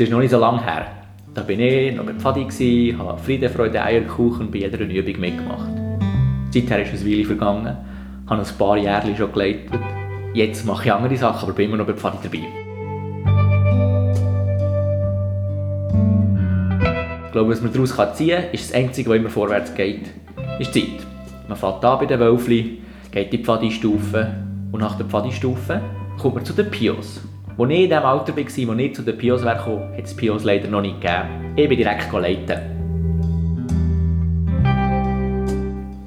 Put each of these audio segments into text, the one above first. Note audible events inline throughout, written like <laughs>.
Es ist noch nicht so lange her. Da bin ich noch bei Pfadi, habe Friede, Freude, Eierkuchen bei jeder Übung mitgemacht. Seither ist eine Weile vergangen, habe ein paar Jahre schon geleitet. Jetzt mache ich andere Sachen, aber bin immer noch bei Pfadi dabei. Ich glaube, was man daraus ziehen kann, ist das Einzige, was immer vorwärts geht, ist die Zeit. Man fährt an bei den Wölfli, geht in die Pfadi-Stufe und nach der Pfadi-Stufe kommt man zu den Pios. Als ich in dem Alter war, wo ich zu den Pios kam, hat es Pios leider noch nicht gegeben. Ich bin direkt leiten.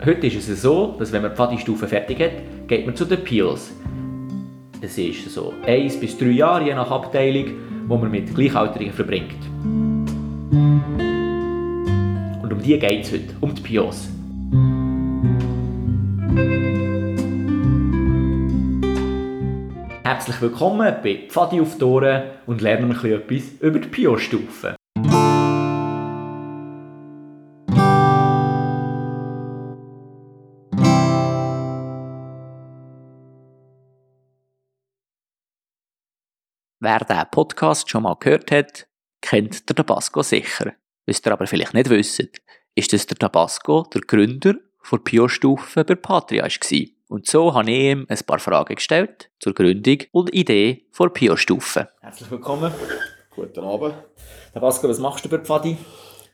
Heute ist es so, dass wenn man die Pfadi-Stufe fertig hat, geht man zu den Pios. Es ist so 1 bis 3 Jahre je nach Abteilung, wo man mit Gleichaltrigen verbringt. Und um die geht es heute, um die Pios. Herzlich willkommen bei Pfadi auf die Ohren und lernen ein bisschen etwas über die Pio-Stufe. Wer diesen Podcast schon mal gehört hat, kennt den Tabasco sicher. Was ihr aber vielleicht nicht wisst, ist, dass der Tabasco der Gründer der Pio-Stufe bei Patria war. Und so habe ich ihm ein paar Fragen gestellt zur Gründung und Idee der Pio-Stufe. Herzlich willkommen. Guten Abend. Herr Pascal, was machst du bei Pfadi?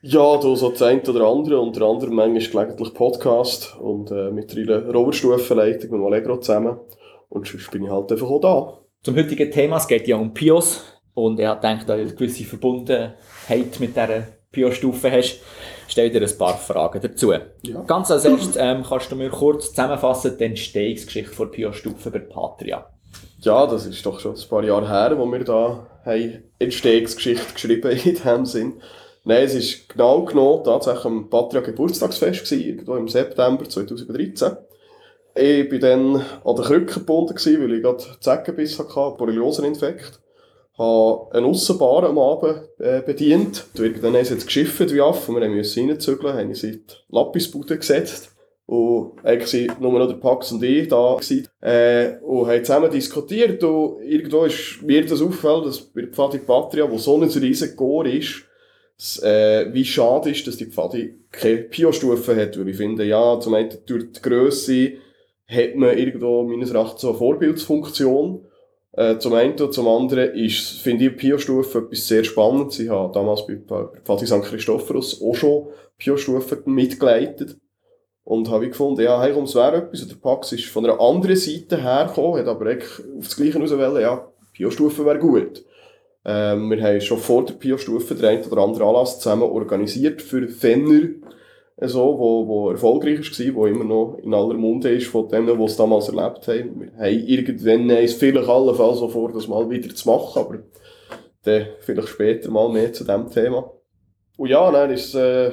Ja, du so das eine oder andere, unter anderem manchmal gelegentlich Podcast und äh, mit einer Roverstufenleitung mit Allegro zusammen. Und sonst bin ich halt einfach auch da. Zum heutigen Thema, es geht ja um Pios und er hat gedacht, da eine gewisse Verbundenheit mit dieser Pio-Stufe hast, stell dir ein paar Fragen dazu. Ja. Ganz als erstes ähm, kannst du mir kurz zusammenfassen die Entstehungsgeschichte von Pio-Stufe bei Patria. Ja, das ist doch schon ein paar Jahre her, wo wir da haben Entstehungsgeschichte geschrieben in diesem Sinn. Nein, es ist genau genommen tatsächlich am Patria Geburtstagsfest gewesen, irgendwo im September 2013. Ich war dann an der Krücke gebunden, weil ich gerade Zeckenbiss hatte, Borrelioseninfekt habe einen Aussenbar am Abend äh, bedient. Dann haben sie jetzt geschifft wie Affen. Wir mussten reinzügeln, haben sie in die Lappisbude gesetzt. Und eigentlich waren nur noch der Pax und ich da. Gewesen. Äh, und haben zusammen diskutiert. Und irgendwo ist mir das aufgefallen, dass bei der Pfadi Patria, wo so ein riesiger Chor ist, dass, äh, wie schade ist, dass die Pfadi keine Pio-Stufe hat. Weil ich finde, ja, zum einen durch die Grösse hat man irgendwo meines Erachtens so eine Vorbildsfunktion. Äh, zum einen und zum anderen ist, finde ich, Pio-Stufe etwas sehr Spannendes. Ich habe damals bei, Pfadi St. Christophorus auch schon Pio-Stufen mitgeleitet. Und habe ich gefunden, ja, hey, es wäre etwas. Und der Pax ist von einer anderen Seite hergekommen, hat aber echt auf das Gleiche rausgewählt, ja, Pio-Stufe wäre gut. Ähm, wir haben schon vor der Pio-Stufe den einen oder anderen Anlass zusammen organisiert für Fenner, so, wo, wo erfolgreich war, wo immer noch in aller Munde ist von denen, die es damals erlebt haben. Wir haben irgendwann es vielleicht allenfalls so vor, das mal wieder zu machen, aber dann vielleicht später mal mehr zu diesem Thema. Und ja, dann ist äh,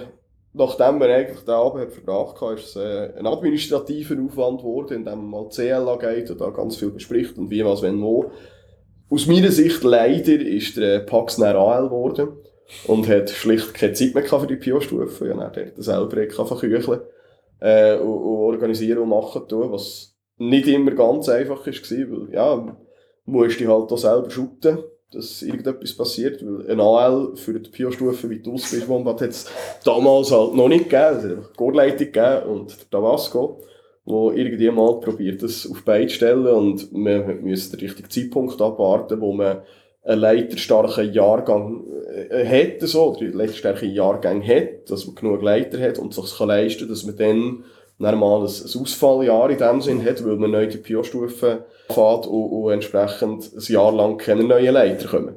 nachdem wir eigentlich den Abend verbracht haben, ist es äh, ein administrativer Aufwand geworden, in dem man mal CLA geht und da ganz viel bespricht und wie, was, wenn, wo. Aus meiner Sicht leider ist der Pax AL geworden und hat schlicht keine Zeit mehr für die Pio-Stufe. Ja, dann hat er selber verkücheln äh, und, und organisieren und machen tun, was nicht immer ganz einfach war, weil, ja, musst du halt auch selber shooten, dass irgendetwas passiert, weil ein AL für die Pio-Stufe, wie du ausbildest, hat es damals halt noch nicht gegeben, es hat einfach Chorleitung gegeben und der Tabasco, wo irgendjemand probiert, das auf beide stellen und man müsste den richtigen Zeitpunkt abwarten, wo man einen leiterstarken Jahrgang äh, hat, so, oder leiterstarke Jahrgang hat, dass man genug Leiter hat und sich kann leisten dass man dann dann mal ein, Ausfalljahr in dem Sinn hat, weil man neu die Pio-Stufe fährt und, und entsprechend ein Jahr lang keine neuen Leiter kommen.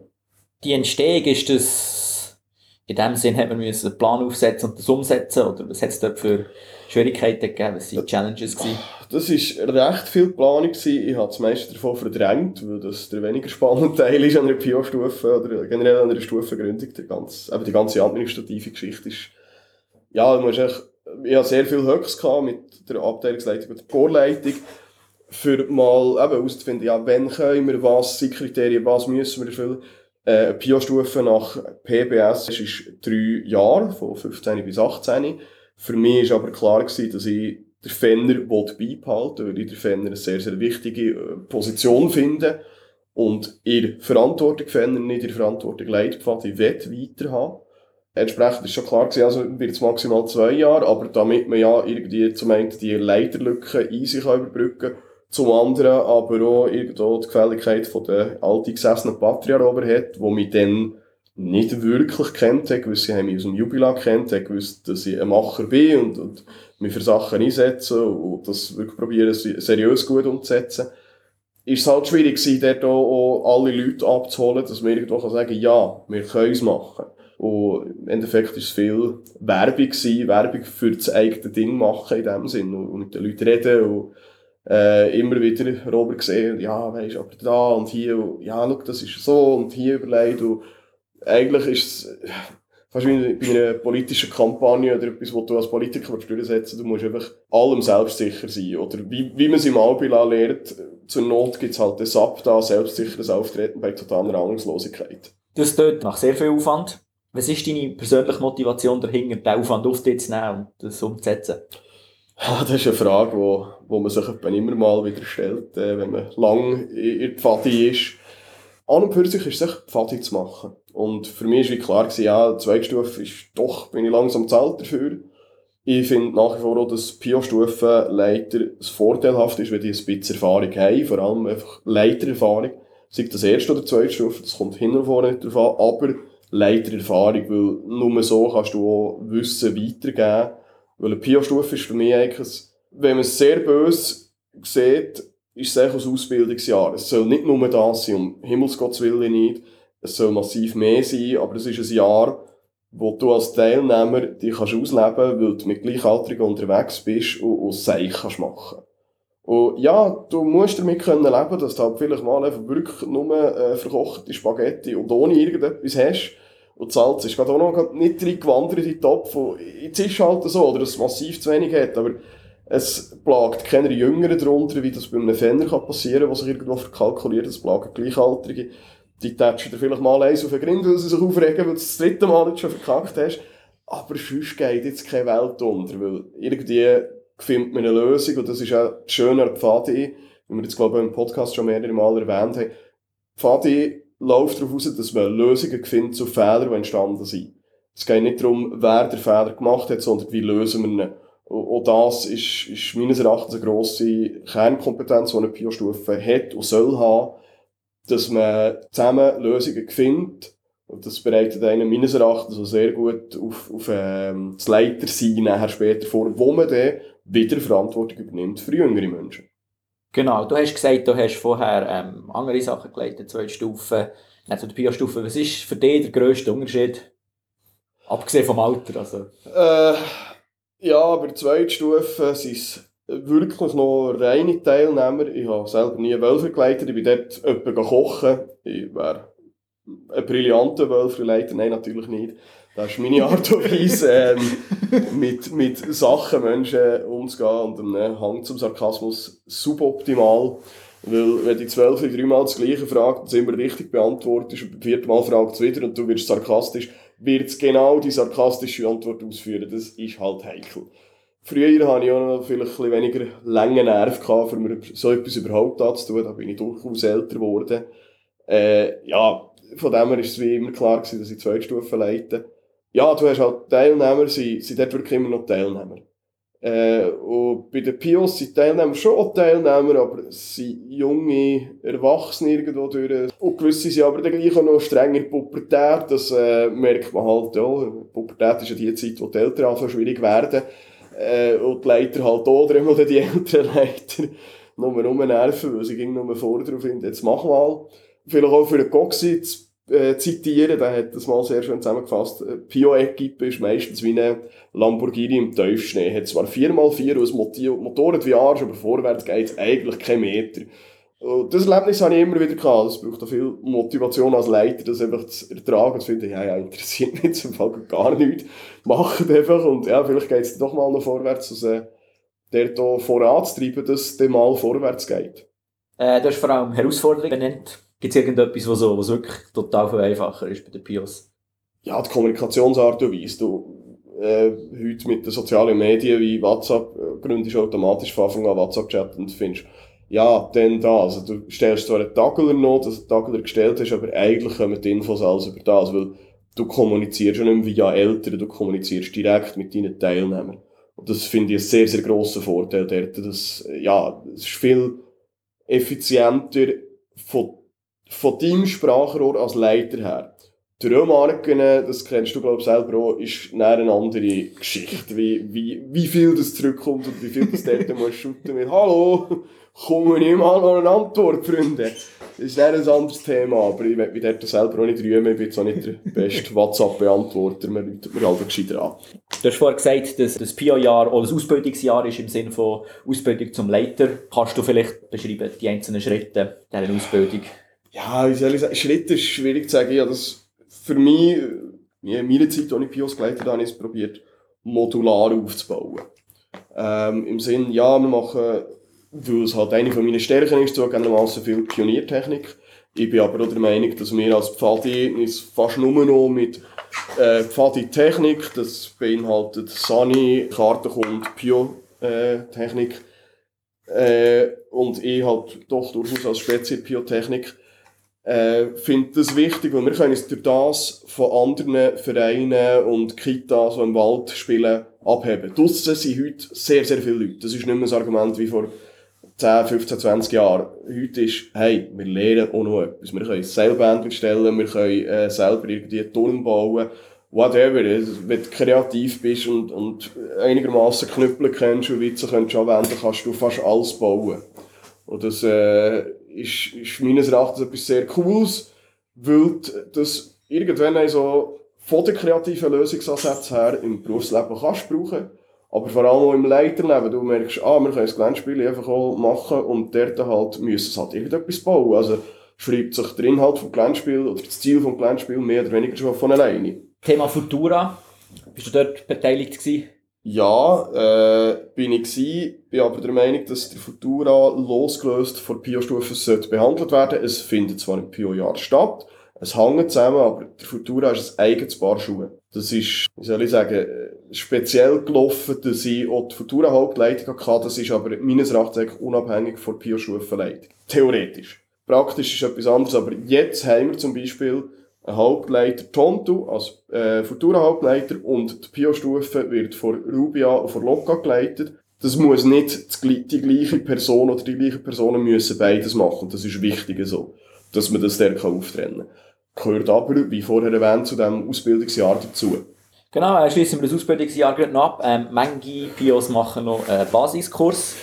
Die Entstehung ist das, in dem Sinn hat man einen Plan aufsetzen und das umsetzen, oder was hat es dort für Schwierigkeiten gegeben? Was waren die Challenges? Gewesen? Das war recht viel Planung. Gewesen. Ich habe das meiste davon verdrängt, weil das der weniger spannende Teil ist an einer PO-Stufe oder generell an einer Stufengründung. Die ganze, eben die ganze administrative Geschichte ist, ja, du musst echt, ich hatte sehr viel Höchst mit der Abteilungsleitung und der Chorleitung für mal eben herauszufinden, ja, wann können wir was, sind Kriterien, was müssen wir erfüllen. Äh, eine PO-Stufe nach PBS ist drei Jahre, von 15 bis 18. Für mich war aber klar, gewesen, dass ich den Fenner beibehalten weil ich den Fenner eine sehr, sehr wichtige äh, Position finde. und ihr Verantwortung verändern, nicht ihre Verantwortung Leitpfad, ich will weiter haben. Entsprechend ist schon klar gewesen, also wird es maximal zwei Jahre, aber damit man ja irgendwie zum einen die Leiterlücke in sich überbrücken kann, zum anderen aber auch irgendwo die Gefälligkeit von der alteingesessenen Patriarchen hat, wo mich dann nicht wirklich kennt hat. Gewisse haben mich aus dem Jubilat kennt, haben gewusst, dass ich ein Macher bin und, und mich für Sachen einsetzen und das wirklich probieren, seriös gut umzusetzen. Ist es halt schwierig gewesen, dort auch alle Leute abzuholen, dass man irgendwo kann sagen ja, wir können es machen. Und im Endeffekt war es viel Werbung gewesen, Werbung für das eigene Ding machen in dem Sinn und mit den Leuten reden und äh, immer wieder Robert gesehen, ja, weisst aber da und hier, und, ja, schau, das ist so und hier überlegt und eigentlich ist es fast wie bei einer politischen Kampagne oder etwas, was du als Politiker durchsetzen du musst einfach allem selbstsicher sein. Oder wie, wie man es im Albila lernt, zur Not gibt es halt das Ab da, selbstsicheres Auftreten bei totaler Ahnungslosigkeit. Das tut nach sehr viel Aufwand. Was ist deine persönliche Motivation dahinter, den Aufwand auf dich zu nehmen und das umzusetzen? Ja, das ist eine Frage, wo, wo man sich immer mal wieder stellt, äh, wenn man lang in der Pfadi ist. An und für sich ist es echt Pfadi zu machen. Und für mich war klar, gewesen, ja, Zweigstufe ist doch, bin ich langsam zu alt dafür. Ich finde nach wie vor auch, dass Pio-Stufenleiter das Vorteilhaft ist, wenn die ein bisschen Erfahrung haben, vor allem einfach Leitererfahrung. Sei das erste oder zweite Stufe, das kommt hin und vorne nicht drauf an, aber Leitererfahrung, weil nur so kannst du auch Wissen weitergeben. Weil eine Pio-Stufe ist für mich eigentlich, wenn man es sehr böse sieht, ist es eigentlich ein Ausbildungsjahr. Es soll nicht nur das sein, um Himmelsgotts Willen nicht. Es soll massiv mehr sein, aber es ist ein Jahr, wo du als Teilnehmer dich ausleben kannst, weil du mit Gleichaltrigen unterwegs bist und, und Seich kannst machen. Und ja, du musst damit können leben, dass du halt vielleicht mal einfach wirklich nur äh, verkochte Spaghetti und ohne irgendetwas hast. Und Salz ist gerade auch noch nicht drin gewandert in den Topf. Und jetzt ist halt so, oder dass es massiv zu wenig hat, aber es plagt keine Jüngeren darunter, wie das bei einem Fenner kann passieren kann, was sich irgendwo verkalkuliert, es plagen Gleichaltrige. Die tätschen dir vielleicht mal eins auf den Grind, weil sie sich aufregen, weil du das dritte Mal nicht schon verkackt hast. Aber sonst geht jetzt keine Welt unter, weil irgendwie findet man eine Lösung und das ist auch das Schöne an Pfadi, wie wir jetzt glaube ich im Podcast schon mehrere Mal erwähnt haben. Pfadi läuft darauf aus, dass man Lösungen findet zu Fehlern, die entstanden sind. Es geht nicht darum, wer den Fehler gemacht hat, sondern wie lösen wir ihn. Und das ist, ist meines Erachtens eine grosse Kernkompetenz, die eine Pio-Stufe hat und soll haben, dass man zusammen Lösungen findet. Und das bereitet einen meines Erachtens so sehr gut auf, auf ähm, das Leitersein nachher später vor, wo man dann wieder Verantwortung übernimmt für jüngere Menschen. Genau, du hast gesagt, du hast vorher ähm, andere Sachen geleitet, zwei Stufen, also die Pio-Stufe. Was ist für dich der grösste Unterschied? Abgesehen vom Alter, also. Äh, ja, bei der zweiten Stufe sind es wirklich noch reine Teilnehmer. Ich habe selber nie Wölfer geleitet, ich bin dort jemanden kochen. Ich wäre ein brillanter Wölferleiter, nein, natürlich nicht. Das ist meine Art und Weise, ähm, <laughs> mit, mit Sachen, Menschen umzugehen und einem Hang zum Sarkasmus suboptimal. Weil, wenn die Zwölf dreimal das Gleiche fragt und es immer richtig beantwortest und beim vierten Mal fragt es wieder und du wirst sarkastisch, wird es genau die sarkastische Antwort ausführen. Das ist halt heikel. Früher hatte ich auch noch vielleicht ein weniger lange Nerv gehabt, um so etwas überhaupt anzutun. Da bin ich durchaus älter geworden. Äh, ja, von dem her ist es wie immer klar gewesen, dass ich zwei Stufen leite. Ja, du hast halt Teilnehmer, sie sind dort wirklich immer noch Teilnehmer. Äh, und bei den Pios sind Teilnehmer schon auch Teilnehmer, aber es sind junge Erwachsene irgendwo durch. Und gewisse sind aber dann gleich auch noch strenger Pubertät, das äh, merkt man halt, ja. Pubertät ist ja die Zeit, wo die Eltern anfangen schwierig werden. Äh, und die Leiter halt auch, oder immer die älteren <laughs> Leiter, nur rumnerven, weil sie ging nur vorne drauf finden, jetzt mach mal. Vielleicht auch für den Coxi äh, zitieren, der hat das mal sehr schön zusammengefasst. Pio-Equipe ist meistens wie eine Lamborghini im Tiefschnee. Hat zwar 4x4 und ein Motorrad wie Arsch, aber vorwärts geht es eigentlich kein Meter. Und das Erlebnis habe ich immer wieder gehabt. Es braucht auch viel Motivation als Leiter, das einfach zu ertragen, zu finden, ja, ja, interessiert mich jetzt im Fall gar nichts. Macht einfach und ja, vielleicht geht es doch mal noch vorwärts, also, äh, der da voranzutreiben, dass dann mal vorwärts geht. Äh, du hast vor allem Herausforderungen genannt. Gibt es irgendetwas, was, so, was wirklich total viel einfacher ist bei den Pios? Ja, die Kommunikationsart und Weise. Du, äh, heute mit den sozialen Medien wie WhatsApp äh, gründest du automatisch von Anfang an WhatsApp-Chat und findest ja, dann da. Also du stellst zwar einen Tackler noch, dass du einen Tackler gestellt hast, aber eigentlich kommen die Infos alles über das, weil du kommunizierst schon nicht mehr via Eltern, du kommunizierst direkt mit deinen Teilnehmern. Und das finde ich einen sehr, sehr grossen Vorteil dort. Das, ja, es ist viel effizienter von, von deinem Sprachrohr als Leiter her. Die Römarken, das kennst du, glaube ich, selber auch, ist eine andere Geschichte, wie, wie, wie viel das zurückkommt und wie viel das dort <laughs> muss shooten mit «Hallo, kommen wir mal noch eine Antwort, Freunde?» Das ist ein anderes Thema, aber ich will mich dort selber auch nicht rühmen, ich bin jetzt auch nicht der <laughs> beste WhatsApp-Beantworter, man läutet mir halt gescheiter an. Du hast vorhin gesagt, dass das PIO-Jahr oder das Ausbildungsjahr ist im Sinne von Ausbildung zum Leiter. Kannst du vielleicht beschreiben, die einzelnen Schritte dieser Ausbildung? Ja, wie soll ich sagen, Schritte ist schwierig zu sagen, ja, das für mich, in meiner Zeit, als ich Pios geleitet habe, ist probiert, modular aufzubauen. Ähm, Im Sinn, ja, wir machen, weil es halt eine von meinen Stärken ist, zugegebenermaßen viel Pioniertechnik. Ich bin aber auch der Meinung, dass wir als Pfadi uns fast nur noch mit äh, Pfadi-Technik, das beinhaltet Sani, Kartenkund, Pio-Technik, äh, und ich halt doch durchaus als Spezies Pio-Technik, äh, finde das wichtig, weil wir können uns durch das von anderen Vereinen und Kitas, die im Wald spielen, abheben. Draussen sind heute sehr, sehr viele Leute. Das ist nicht mehr ein Argument wie vor 10, 15, 20 Jahren. Heute ist, hey, wir lernen auch noch etwas. Wir können Seilband stellen, wir können äh, selber irgendwie Turm bauen, whatever. Wenn du kreativ bist und, und einigermaßen Knüppel kennst und Witze könntest anwenden, kannst du fast alles bauen. Und das äh, ist, ist meines Erachtens etwas sehr Cooles, weil das irgendwann so von der kreativen Lösungsansätze her im Berufsleben kannst brauchen. Aber vor allem auch im Leiterleben. Du merkst, ah, wir können das Geländespiel einfach auch machen und dort halt müssen es halt irgendetwas bauen. Also schreibt sich der Inhalt vom Geländespiel oder das Ziel vom Geländespiel mehr oder weniger schon von alleine. Thema Futura. Bist du dort beteiligt gewesen? Ja, äh, bin ich gewesen, bin aber der Meinung, dass der Futura losgelöst von Pio-Stufe sollte behandelt werden. Es findet zwar im Pio-Jahr statt, es hängt zusammen, aber der Futura ist ein eigenes Paar Schuhe. Das ist, wie soll ich sagen, speziell gelaufen, dass ich auch die Futura-Hauptleitung hatte. Das ist aber meines Erachtens unabhängig von der Pio-Stufenleitung. Theoretisch. Praktisch ist etwas anderes, aber jetzt haben wir zum Beispiel ein Hauptleiter Tonto als äh, Futura-Hauptleiter und die Pio-Stufe wird von Rubia und von Loka geleitet. Das muss nicht die gleiche Person oder die gleichen Personen müssen beides machen. Das ist wichtig so, dass man das dann auftrennen kann. Gehört aber, wie vorher erwähnt, zu diesem Ausbildungsjahr dazu. Genau, äh, schließen wir das Ausbildungsjahr gerade noch ab. Ähm, manche Pios machen noch einen Basiskurs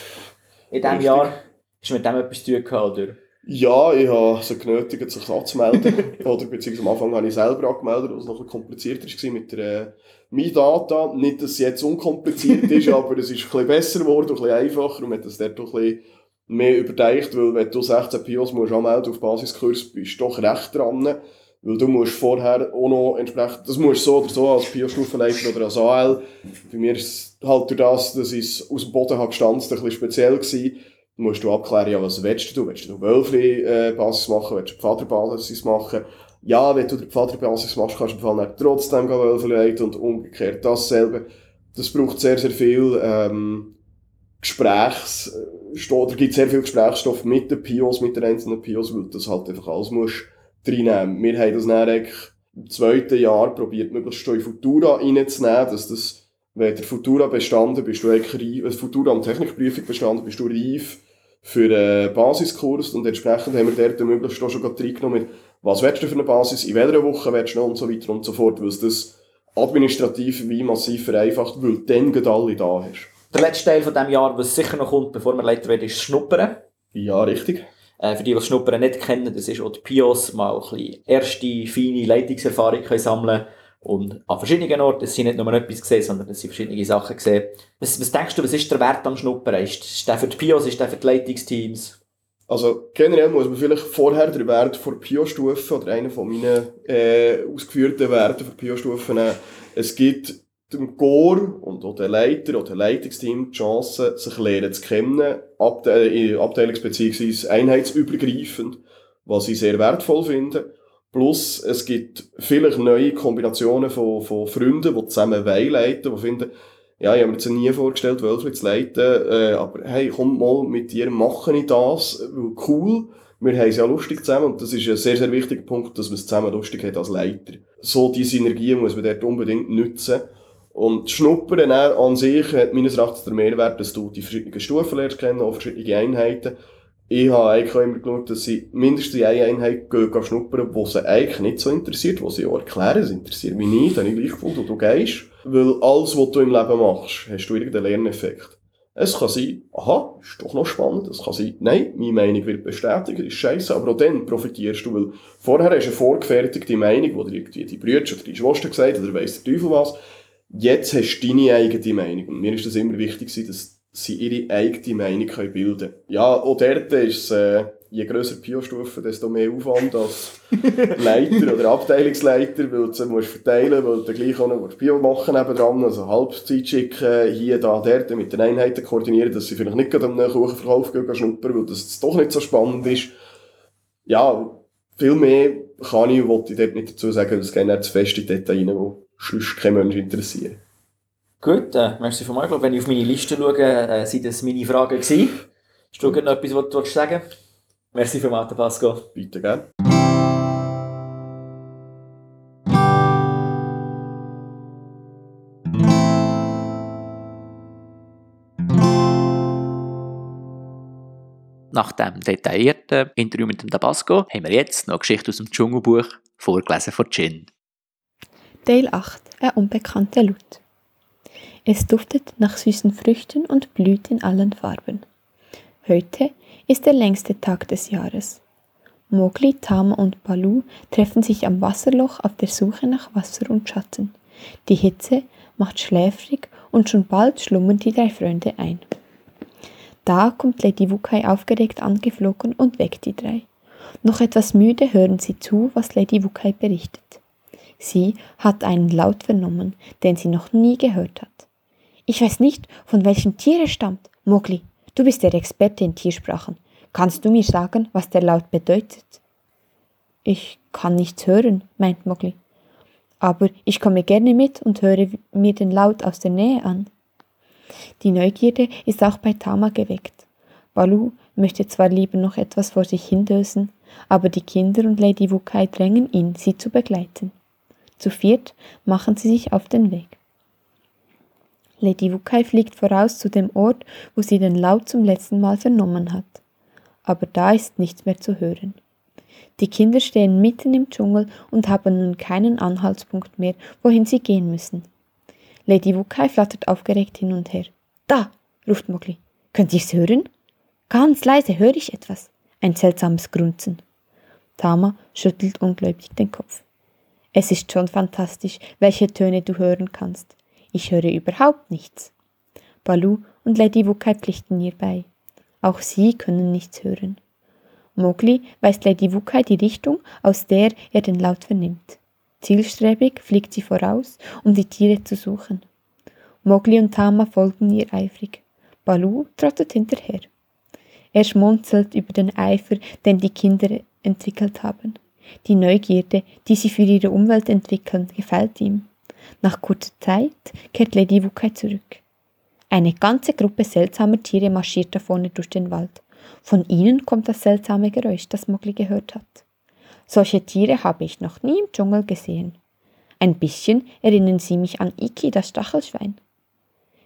in diesem Jahr. Ist mit dem etwas zu tun gehabt, oder? Ja, ich habe sie genötigt, sich anzumelden. <laughs> Oder beziehungsweise am Anfang habe ich selber angemeldet, was noch ein komplizierter war mit der äh, MyData. Nicht, dass es jetzt unkompliziert ist, <laughs> aber es ist ein bisschen besser geworden, ein bisschen einfacher und man hat das dort ein bisschen mehr überdeicht, weil wenn du 16 Pios musst anmelden auf Basiskurs, bist du doch recht dran. Weil du musst vorher auch noch entsprechend, das musst du so oder so als Pio-Stufenleiter oder als AL. Bei mir ist es halt durch das, dass ich es aus dem Boden habe gestanzt, ein bisschen speziell gewesen musst du abklären, ja, was willst du? Willst du Wölfli-Basis äh, machen? Willst du Pfader-Basis machen? Ja, wenn du die Pfader-Basis machst, kannst du im Fall nicht trotzdem Wölfli leiten und umgekehrt dasselbe. Das braucht sehr, sehr viel, ähm, Gesprächs, äh, oder gibt sehr viel Gesprächsstoff mit den Pios, mit den einzelnen Pios, weil das halt einfach alles musst reinnehmen. Wir haben das dann im zweiten Jahr probiert, möglichst in Futura reinzunehmen, dass das, wenn der Futura bestanden, bist du eigentlich reif, wenn Futura am Technikprüfung bestanden, bist du reif für einen Basiskurs und entsprechend haben wir dort möglichst auch schon reingenommen mit, was willst du für eine Basis, in welcher Woche willst du noch und so weiter und so fort, weil es das administrativ wie massiv vereinfacht, weil du dann gerade alle da hast. Der letzte Teil von diesem Jahr, was sicher noch kommt, bevor wir Leiter werden, ist Schnuppern. Ja, richtig. Äh, für die, die Schnuppern nicht kennen, das ist auch die PIOS, mal ein bisschen erste, feine Leitungserfahrung können sammeln und an verschiedenen Orten, es sind nicht nur etwas gesehen, sondern es sind verschiedene Sachen gesehen. Was, was denkst du, was ist der Wert am Schnuppern? Ist, ist der für die PIOs, ist der für die Leitungsteams? Also generell muss man vielleicht vorher den Wert der Pio-Stufe oder einen von meinen äh, ausgeführten Werten für Pio-Stufe nehmen. Es gibt dem Chor und auch den Leiter oder Leitungsteam die Chance, sich lernen zu kennen, abte äh, abteilungs- bzw. einheitsübergreifend, was ich sehr wertvoll finde. Plus, es gibt vielleicht neue Kombinationen von, von Freunden, die zusammen leiten, die finden, ja, ich habe mir jetzt nie vorgestellt, Wölfe zu leiten, äh, aber hey, komm mal mit dir, mache ich das, cool, wir haben es ja lustig zusammen und das ist ein sehr, sehr wichtiger Punkt, dass man es zusammen lustig hat als Leiter. So diese Synergie muss man dort unbedingt nutzen. Und Schnuppern an sich hat meines Erachtens der Mehrwert, dass du die verschiedenen Stufen lernst kennen, auch verschiedene Einheiten. Ich habe eigentlich immer geschaut, dass sie mindestens eine Einheit gehen, gehen schnuppern, die sie eigentlich nicht so interessiert, die sie auch erklären, es interessiert mich nicht, habe ich gleich gefunden, wo du gehst. Weil alles, was du im Leben machst, hast du irgendeinen Lerneffekt. Es kann sein, aha, ist doch noch spannend. Es kann sein, nein, meine Meinung wird bestätigt, ist scheiße, aber auch dann profitierst du, weil vorher hast du eine vorgefertigte Meinung, die dir irgendwie die Brüder oder die Schwester gesagt oder weiss der Teufel was. Jetzt hast du deine eigene Meinung. Und mir ist das immer wichtig, dass sie ihre eigene Meinung können bilden können. Ja, auch dort ist es, äh, je grösser die Pio-Stufe, desto mehr Aufwand als <laughs> Leiter oder Abteilungsleiter, weil du musst verteilen, weil du gleich auch noch Pio machen nebendran, also Halbzeit schicken, hier, da, dort, mit den Einheiten koordinieren, dass sie vielleicht nicht gerade am Kuchenverkauf gehen, schnuppern, weil das doch nicht so spannend ist. Ja, viel mehr kann ich, wollte ich dort nicht dazu sagen, das gehen nicht zu fest in Details rein, die sonst kein Mensch interessieren. Gut, äh, merci von mir. Wenn ich auf meine Liste schaue, äh, sind das meine Fragen gewesen. Hast du noch etwas, was du sagen willst? Merci für Martin Pasco. Bitte gerne. Nach dem detaillierten Interview mit dem Tabasco haben wir jetzt noch eine Geschichte aus dem Dschungelbuch, vorgelesen von Jin. Teil 8. Ein unbekannter Lut. Es duftet nach süßen Früchten und blüht in allen Farben. Heute ist der längste Tag des Jahres. Mowgli, Tama und Balu treffen sich am Wasserloch auf der Suche nach Wasser und Schatten. Die Hitze macht schläfrig und schon bald schlummern die drei Freunde ein. Da kommt Lady Wukai aufgeregt angeflogen und weckt die drei. Noch etwas müde hören sie zu, was Lady Wukai berichtet. Sie hat einen Laut vernommen, den sie noch nie gehört hat. Ich weiß nicht, von welchem Tier er stammt. Mowgli, Du bist der Experte in Tiersprachen. Kannst du mir sagen, was der Laut bedeutet? Ich kann nichts hören, meint Mogli. Aber ich komme gerne mit und höre mir den Laut aus der Nähe an. Die Neugierde ist auch bei Tama geweckt. Balu möchte zwar lieber noch etwas vor sich hindösen, aber die Kinder und Lady Wukai drängen ihn, sie zu begleiten. Zu viert machen sie sich auf den Weg. Lady Wukai fliegt voraus zu dem Ort, wo sie den Laut zum letzten Mal vernommen hat. Aber da ist nichts mehr zu hören. Die Kinder stehen mitten im Dschungel und haben nun keinen Anhaltspunkt mehr, wohin sie gehen müssen. Lady Wukai flattert aufgeregt hin und her. Da! ruft Mowgli. Könnt ihr's hören? Ganz leise höre ich etwas. Ein seltsames Grunzen. Tama schüttelt ungläubig den Kopf. Es ist schon fantastisch, welche Töne du hören kannst. Ich höre überhaupt nichts. Balu und Lady Wukai pflichten ihr bei. Auch sie können nichts hören. Mowgli weist Lady Wukai die Richtung, aus der er den Laut vernimmt. Zielstrebig fliegt sie voraus, um die Tiere zu suchen. Mowgli und Tama folgen ihr eifrig. Balu trottet hinterher. Er schmunzelt über den Eifer, den die Kinder entwickelt haben. Die Neugierde, die sie für ihre Umwelt entwickeln, gefällt ihm. Nach kurzer Zeit kehrt Lady Wukai zurück. Eine ganze Gruppe seltsamer Tiere marschiert da vorne durch den Wald. Von ihnen kommt das seltsame Geräusch, das Mowgli gehört hat. Solche Tiere habe ich noch nie im Dschungel gesehen. Ein bisschen erinnern sie mich an Iki, das Stachelschwein.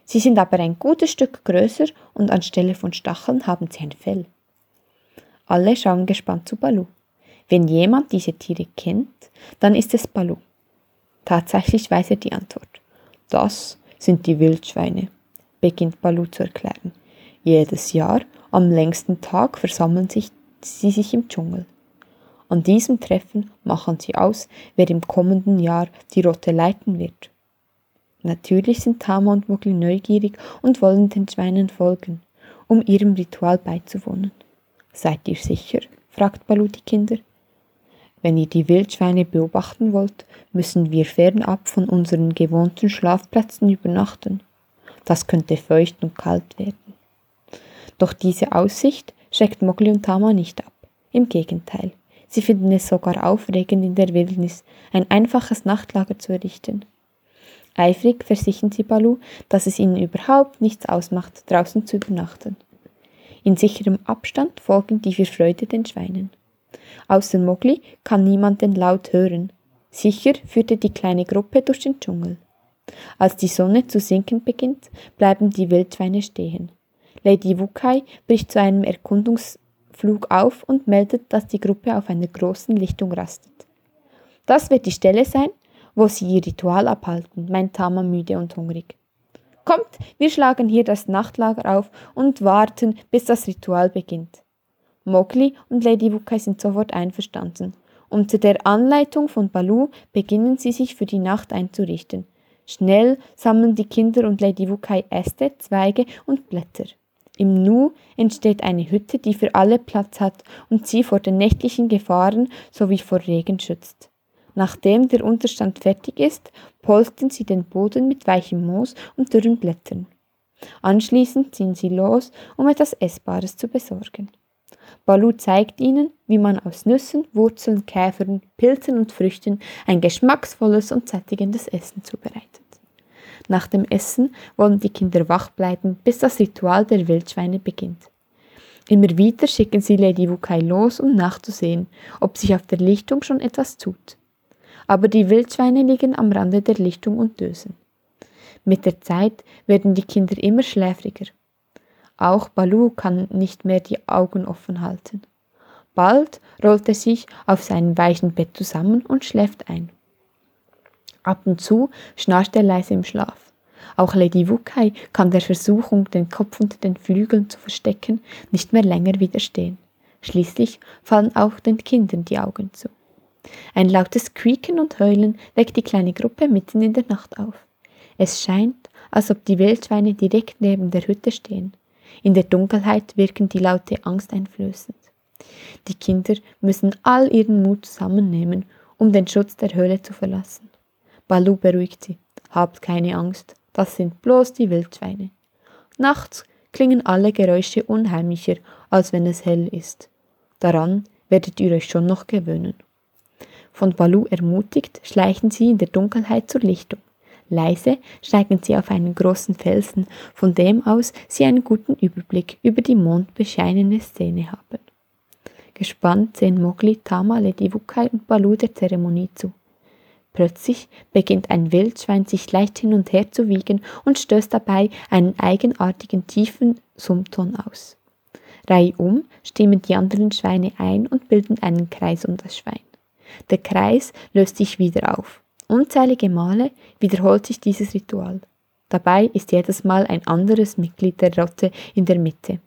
Sie sind aber ein gutes Stück größer und anstelle von Stacheln haben sie ein Fell. Alle schauen gespannt zu Balu. Wenn jemand diese Tiere kennt, dann ist es Balu. Tatsächlich weiß er die Antwort. Das sind die Wildschweine, beginnt Balu zu erklären. Jedes Jahr, am längsten Tag, versammeln sich, sie sich im Dschungel. An diesem Treffen machen sie aus, wer im kommenden Jahr die Rotte leiten wird. Natürlich sind Tama und Mugli neugierig und wollen den Schweinen folgen, um ihrem Ritual beizuwohnen. Seid ihr sicher? fragt Balu die Kinder. Wenn ihr die Wildschweine beobachten wollt, müssen wir fernab von unseren gewohnten Schlafplätzen übernachten. Das könnte feucht und kalt werden. Doch diese Aussicht schreckt Mogli und Tama nicht ab. Im Gegenteil, sie finden es sogar aufregend, in der Wildnis ein einfaches Nachtlager zu errichten. Eifrig versichern sie Balu, dass es ihnen überhaupt nichts ausmacht, draußen zu übernachten. In sicherem Abstand folgen die vier Freude den Schweinen. Außer Mogli kann niemand den Laut hören. Sicher führte die kleine Gruppe durch den Dschungel. Als die Sonne zu sinken beginnt, bleiben die Wildschweine stehen. Lady Wukai bricht zu einem Erkundungsflug auf und meldet, dass die Gruppe auf einer großen Lichtung rastet. Das wird die Stelle sein, wo sie ihr Ritual abhalten, meint Tama müde und hungrig. Kommt, wir schlagen hier das Nachtlager auf und warten, bis das Ritual beginnt. Mowgli und Lady Wukai sind sofort einverstanden. Unter der Anleitung von Balu beginnen sie sich für die Nacht einzurichten. Schnell sammeln die Kinder und Lady Wukai Äste, Zweige und Blätter. Im Nu entsteht eine Hütte, die für alle Platz hat und sie vor den nächtlichen Gefahren sowie vor Regen schützt. Nachdem der Unterstand fertig ist, polstern sie den Boden mit weichem Moos und dürren Blättern. Anschließend ziehen sie los, um etwas Essbares zu besorgen. Balu zeigt ihnen, wie man aus Nüssen, Wurzeln, Käfern, Pilzen und Früchten ein geschmacksvolles und sättigendes Essen zubereitet. Nach dem Essen wollen die Kinder wach bleiben, bis das Ritual der Wildschweine beginnt. Immer wieder schicken sie Lady Wukai los, um nachzusehen, ob sich auf der Lichtung schon etwas tut aber die Wildschweine liegen am Rande der Lichtung und dösen. Mit der Zeit werden die Kinder immer schläfriger. Auch Balu kann nicht mehr die Augen offen halten. Bald rollt er sich auf seinem weichen Bett zusammen und schläft ein. Ab und zu schnarcht er leise im Schlaf. Auch Lady Wukai kann der Versuchung, den Kopf unter den Flügeln zu verstecken, nicht mehr länger widerstehen. Schließlich fallen auch den Kindern die Augen zu. Ein lautes Quieken und Heulen weckt die kleine Gruppe mitten in der Nacht auf. Es scheint, als ob die Wildschweine direkt neben der Hütte stehen. In der Dunkelheit wirken die Laute angsteinflößend. Die Kinder müssen all ihren Mut zusammennehmen, um den Schutz der Höhle zu verlassen. Balu beruhigt sie. Habt keine Angst, das sind bloß die Wildschweine. Nachts klingen alle Geräusche unheimlicher, als wenn es hell ist. Daran werdet ihr euch schon noch gewöhnen. Von Balu ermutigt, schleichen sie in der Dunkelheit zur Lichtung. Leise steigen sie auf einen großen Felsen, von dem aus sie einen guten Überblick über die mondbescheinene Szene haben. Gespannt sehen Mowgli, Tama, Lady Wukai und Balu der Zeremonie zu. Plötzlich beginnt ein Wildschwein sich leicht hin und her zu wiegen und stößt dabei einen eigenartigen tiefen Summton aus. Reihum stimmen die anderen Schweine ein und bilden einen Kreis um das Schwein. Der Kreis löst sich wieder auf. Unzählige Male wiederholt sich dieses Ritual. Dabei ist jedes Mal ein anderes Mitglied der Rotte in der Mitte.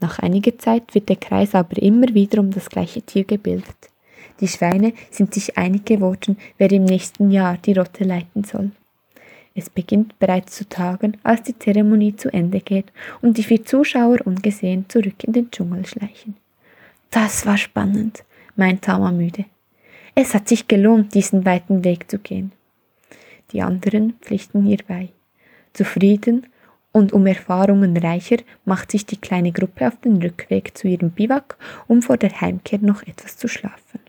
Nach einiger Zeit wird der Kreis aber immer wieder um das gleiche Tier gebildet. Die Schweine sind sich einig geworden, wer im nächsten Jahr die Rotte leiten soll. Es beginnt bereits zu tagen, als die Zeremonie zu Ende geht und die vier Zuschauer ungesehen zurück in den Dschungel schleichen. Das war spannend, meint Tama müde. Es hat sich gelohnt, diesen weiten Weg zu gehen. Die anderen pflichten ihr bei. Zufrieden und um Erfahrungen reicher macht sich die kleine Gruppe auf den Rückweg zu ihrem Biwak, um vor der Heimkehr noch etwas zu schlafen.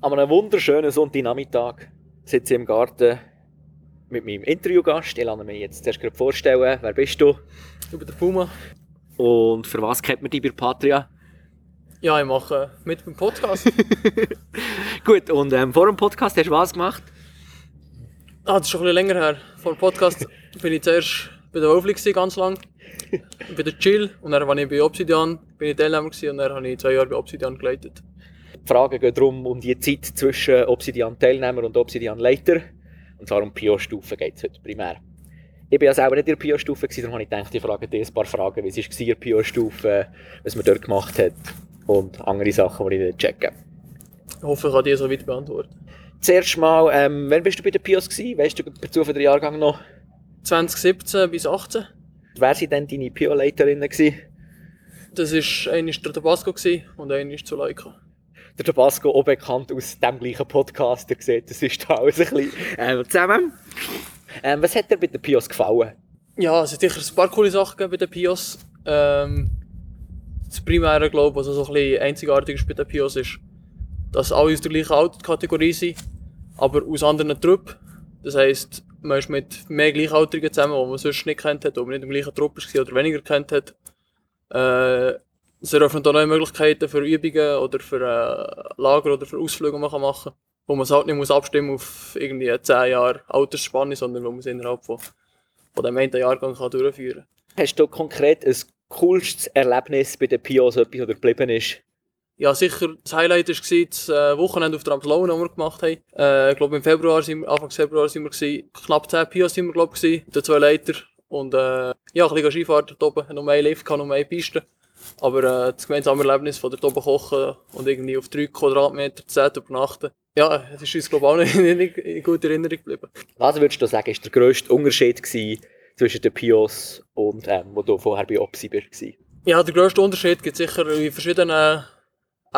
An einem wunderschönen Sonntagnachmittag sitze ich im Garten mit meinem Interviewgast. Ich lasse mich jetzt zuerst gerade vorstellen. Wer bist du? Ich bin der Puma. Und für was kennt man dich bei Patria? Ja, ich mache mit beim Podcast. <laughs> Gut, und ähm, vor dem Podcast hast du was gemacht? ah, das ist schon ein bisschen länger her. Vor dem Podcast <laughs> bin ich zuerst bei der Wolfli ganz lang. Bei der Chill. Und dann, als ich bei Obsidian bin ich Teilnehmer und dann habe ich zwei Jahre bei Obsidian geleitet. Die Fragen gehen darum, um die Zeit zwischen Obsidian-Teilnehmer und Obsidian-Leiter. Und zwar um Pio-Stufen geht es heute primär. Ich war ja selber nicht in der Pio-Stufe, darum habe ich gedacht, ich frage dir ein paar Fragen, wie es war in der Pio-Stufe, was man dort gemacht hat und andere Sachen, die ich nicht checke. Ich hoffe, ich kann die so weit beantworten. Zuerst mal, ähm, wann bist du bei den Pios gewesen? Weißt du per Zufall den Jahrgang noch? 2017 bis 18. Wer waren denn deine Pio-Leiterinnen? Das war eine der Tabasco und eine zu Leica. Der Tabasco, auch bekannt aus dem gleichen Podcast, ihr seht, das ist da alles ein bisschen ähm, zusammen. Ähm, was hat dir bei den Pios gefallen? Ja, es hat sicher ein paar coole Sachen bei den Pios. Ähm, das Primäre, glaube ich, was so ein bisschen einzigartig ist bei den Pios, ist, dass alle aus der gleichen Alterskategorie sind, aber aus anderen Truppen. Das heisst, man ist mit mehr Gleichaltrigen zusammen, die man sonst nicht kennt hat, oder nicht im gleichen Truppe war oder weniger kennt. Äh, es eröffnet auch neue Möglichkeiten für Übungen oder für äh, Lager oder für Ausflüge, die man machen kann. Wo man es halt nicht muss abstimmen auf irgendwie 10 Jahre Altersspanne, sondern wo man es innerhalb von, von dem einen Jahrgang kann durchführen kann. Hast du konkret ein coolstes Erlebnis bei den Pios, etwas, das geblieben ist? Ja, sicher, das Highlight war das äh, Wochenende auf der Amslau, das wir gemacht haben. Äh, ich glaube, im Februar, sind wir, Anfang Februar sind wir gewesen. Knapp 10 Pios sind wir, glaube ich, gewesen, die zwei Leiter. Und äh, ja, ein bisschen Skifahren dort oben. Noch mehr Lift, noch mehr Piste. Aber äh, das gemeinsame Erlebnis von dort oben kochen und irgendwie auf 3 Quadratmeter Zeit übernachten. Ja, das ist uns, glaube ich, auch <laughs> nicht in, in guter Erinnerung geblieben. Was würdest du sagen, war der grösste Unterschied gewesen zwischen den Pios und ähm, wo du vorher bei OPSI warst? Ja, der grösste Unterschied gibt es sicher in verschiedenen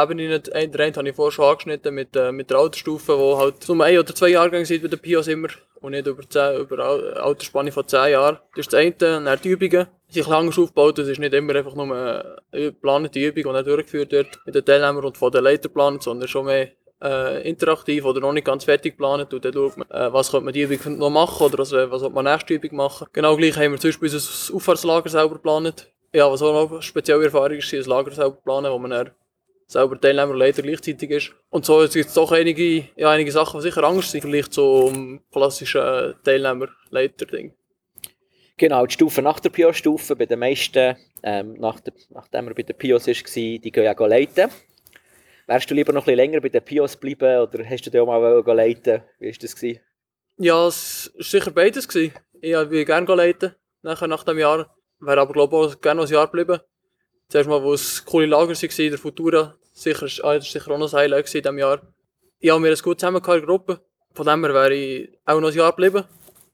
Ebenen. Der eine habe ich vorher schon angeschnitten mit, äh, mit der Altersstufe, wo halt nur ein oder zwei Jahrgänge sind bei den Pios immer und nicht über, 10, über eine Altersspanne von 10 Jahren. Das ist das eine, dann die Übungen. Die sind anders aufgebaut, es ist nicht immer einfach nur eine geplante Übung, die durchgeführt wird mit den Teilnehmern und von den Leitern geplant, sondern schon mehr äh, interaktiv oder noch nicht ganz fertig geplant und dann schaut man, äh, was könnte man die Übung noch machen oder was, was man nächste Übung machen. Genau gleich haben wir zum Beispiel unser Auffahrtslager selber geplant. Ja, was auch noch eine spezielle Erfahrung ist, ein Lager selber planen, wo man dann selber Teilnehmer und Leiter gleichzeitig ist. Und so gibt es doch einige, ja, einige Sachen, die sicher anders sind, vielleicht zum klassischen Teilnehmer-Leiter-Ding. Genau, die Stufe nach der Pio-Stufe, bei den meisten, ähm, nach der, nachdem er bei den Pios war, die gehen ja leiten. Wärst du lieber noch ein bisschen länger bei den Pios bleiben oder hast du dir auch mal leiten Wie war das? Gewesen? Ja, es war sicher beides. Gewesen. Ich würde gerne leiten, nachher nach dem Jahr. Wäre aber, glaube ich, auch gerne noch ein Jahr geblieben. Zuerst mal, wo es coole Lager in der Futura. Sicher, ah, das war sicher auch noch ein Highlight in diesem Jahr. Ich habe mir ein gut zusammen in der Gruppe. Von dem her wäre ich auch noch ein Jahr geblieben.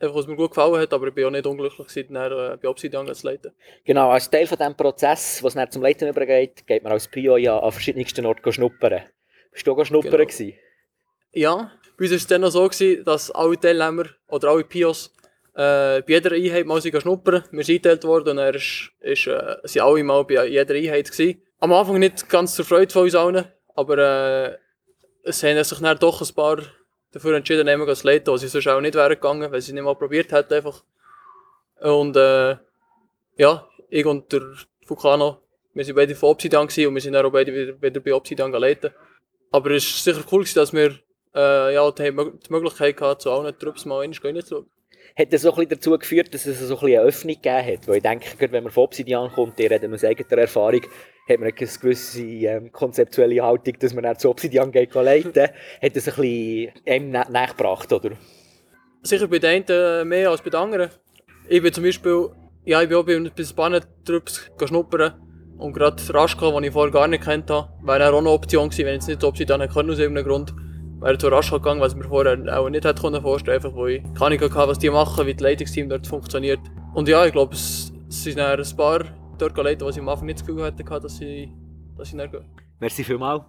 Einfach, was mir gut gefallen hat, aber ich bin auch nicht unglücklich gewesen, dann, äh, bei Obsidian zu leiten. Genau, als Teil von diesem Prozess, was dann zum Leiten übergeht, geht man als Prio ja an verschiedensten Orten schnuppern. Bist du auch schnuppern genau. gewesen? Ja, bei uns war es dann noch so, gewesen, dass alle Teilnehmer oder alle Pios äh, bei jeder Einheit mal schnuppern. Wir sind eingeteilt worden und er ist, ist, äh, sind alle mal bei jeder Einheit gewesen. Am Anfang nicht ganz zur Freude von uns allen, aber äh, es haben sich dann doch ein paar dafür entschieden, nehmen zu leiten, was sie sonst auch nicht wären gegangen, weil sie es nicht mal probiert hätten einfach. Und äh, ja, ich und der Fukano, wir sind beide von Obsidian und wir sind dann auch beide wieder, wieder bei Obsidian leiten. Aber es ist sicher cool, dass wir äh, ja, die, die Möglichkeit hatten, zu allen Trupps mal reinzuschauen hat das so ein bisschen dazu geführt, dass es so ein bisschen eine Öffnung gegeben hat. Weil ich denke, wenn man von Obsidian kommt, die reden aus eigener Erfahrung, hat man eine gewisse ähm, konzeptuelle Haltung, dass man auch zu Obsidian geht leiten Hat das ein bisschen einem nachgebracht, oder? Sicher bei den einen mehr als bei den anderen. Ich bin zum Beispiel, ja, ich bin auch bei ein paar Trupps schnuppern und gerade Raschka, den ich vorher gar nicht kennt habe, wäre auch eine Option gewesen, wenn ich es nicht Obsidian hätte aus irgendeinem Grund wäre zu rasch gegangen, was ich mir vorher auch nicht hätte vorstellen einfach weil ich keine Ahnung hatte, was die machen, wie das Leitungsteam dort funktioniert. Und ja, ich glaube, es, es sind ein paar dort geleitet, was ich am Anfang nicht das Gefühl hatte, dass ich, dass ich nicht gehe. Merci vielmals.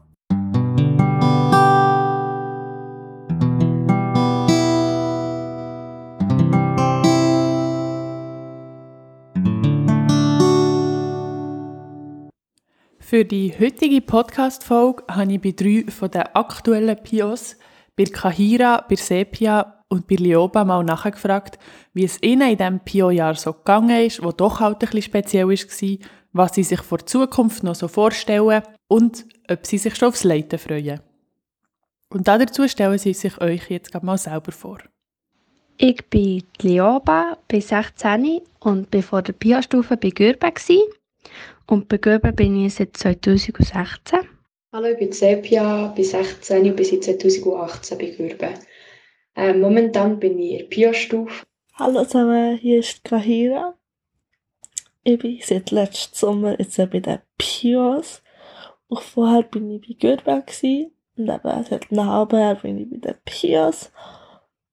Für die heutige Podcast-Folge habe ich bei drei den aktuellen Pios, bei Kahira, bei Sepia und bei Lioba mal nachgefragt, wie es ihnen in diesem Pio-Jahr so gegangen ist, wo doch halt ein bisschen speziell war, was sie sich vor der Zukunft noch so vorstellen und ob sie sich schon aufs Leiten freuen. Und dazu stellen sie sich euch jetzt mal selber vor. Ich bin Lioba, bin 16 und bin vor der Pio-Stufe bei Gürbe und bei Göber bin ich seit 2016. Hallo, ich bin Sepia, bin 16 und bin seit 2018 bei Gürbe. Äh, momentan bin ich in der Pia-Stufe. Hallo zusammen, hier ist Kahira. Ich bin seit letztem Sommer jetzt bei den Pios. Und vorher bin ich bei Gürbe und eben seit einem halben Jahr bin ich bei den Pios.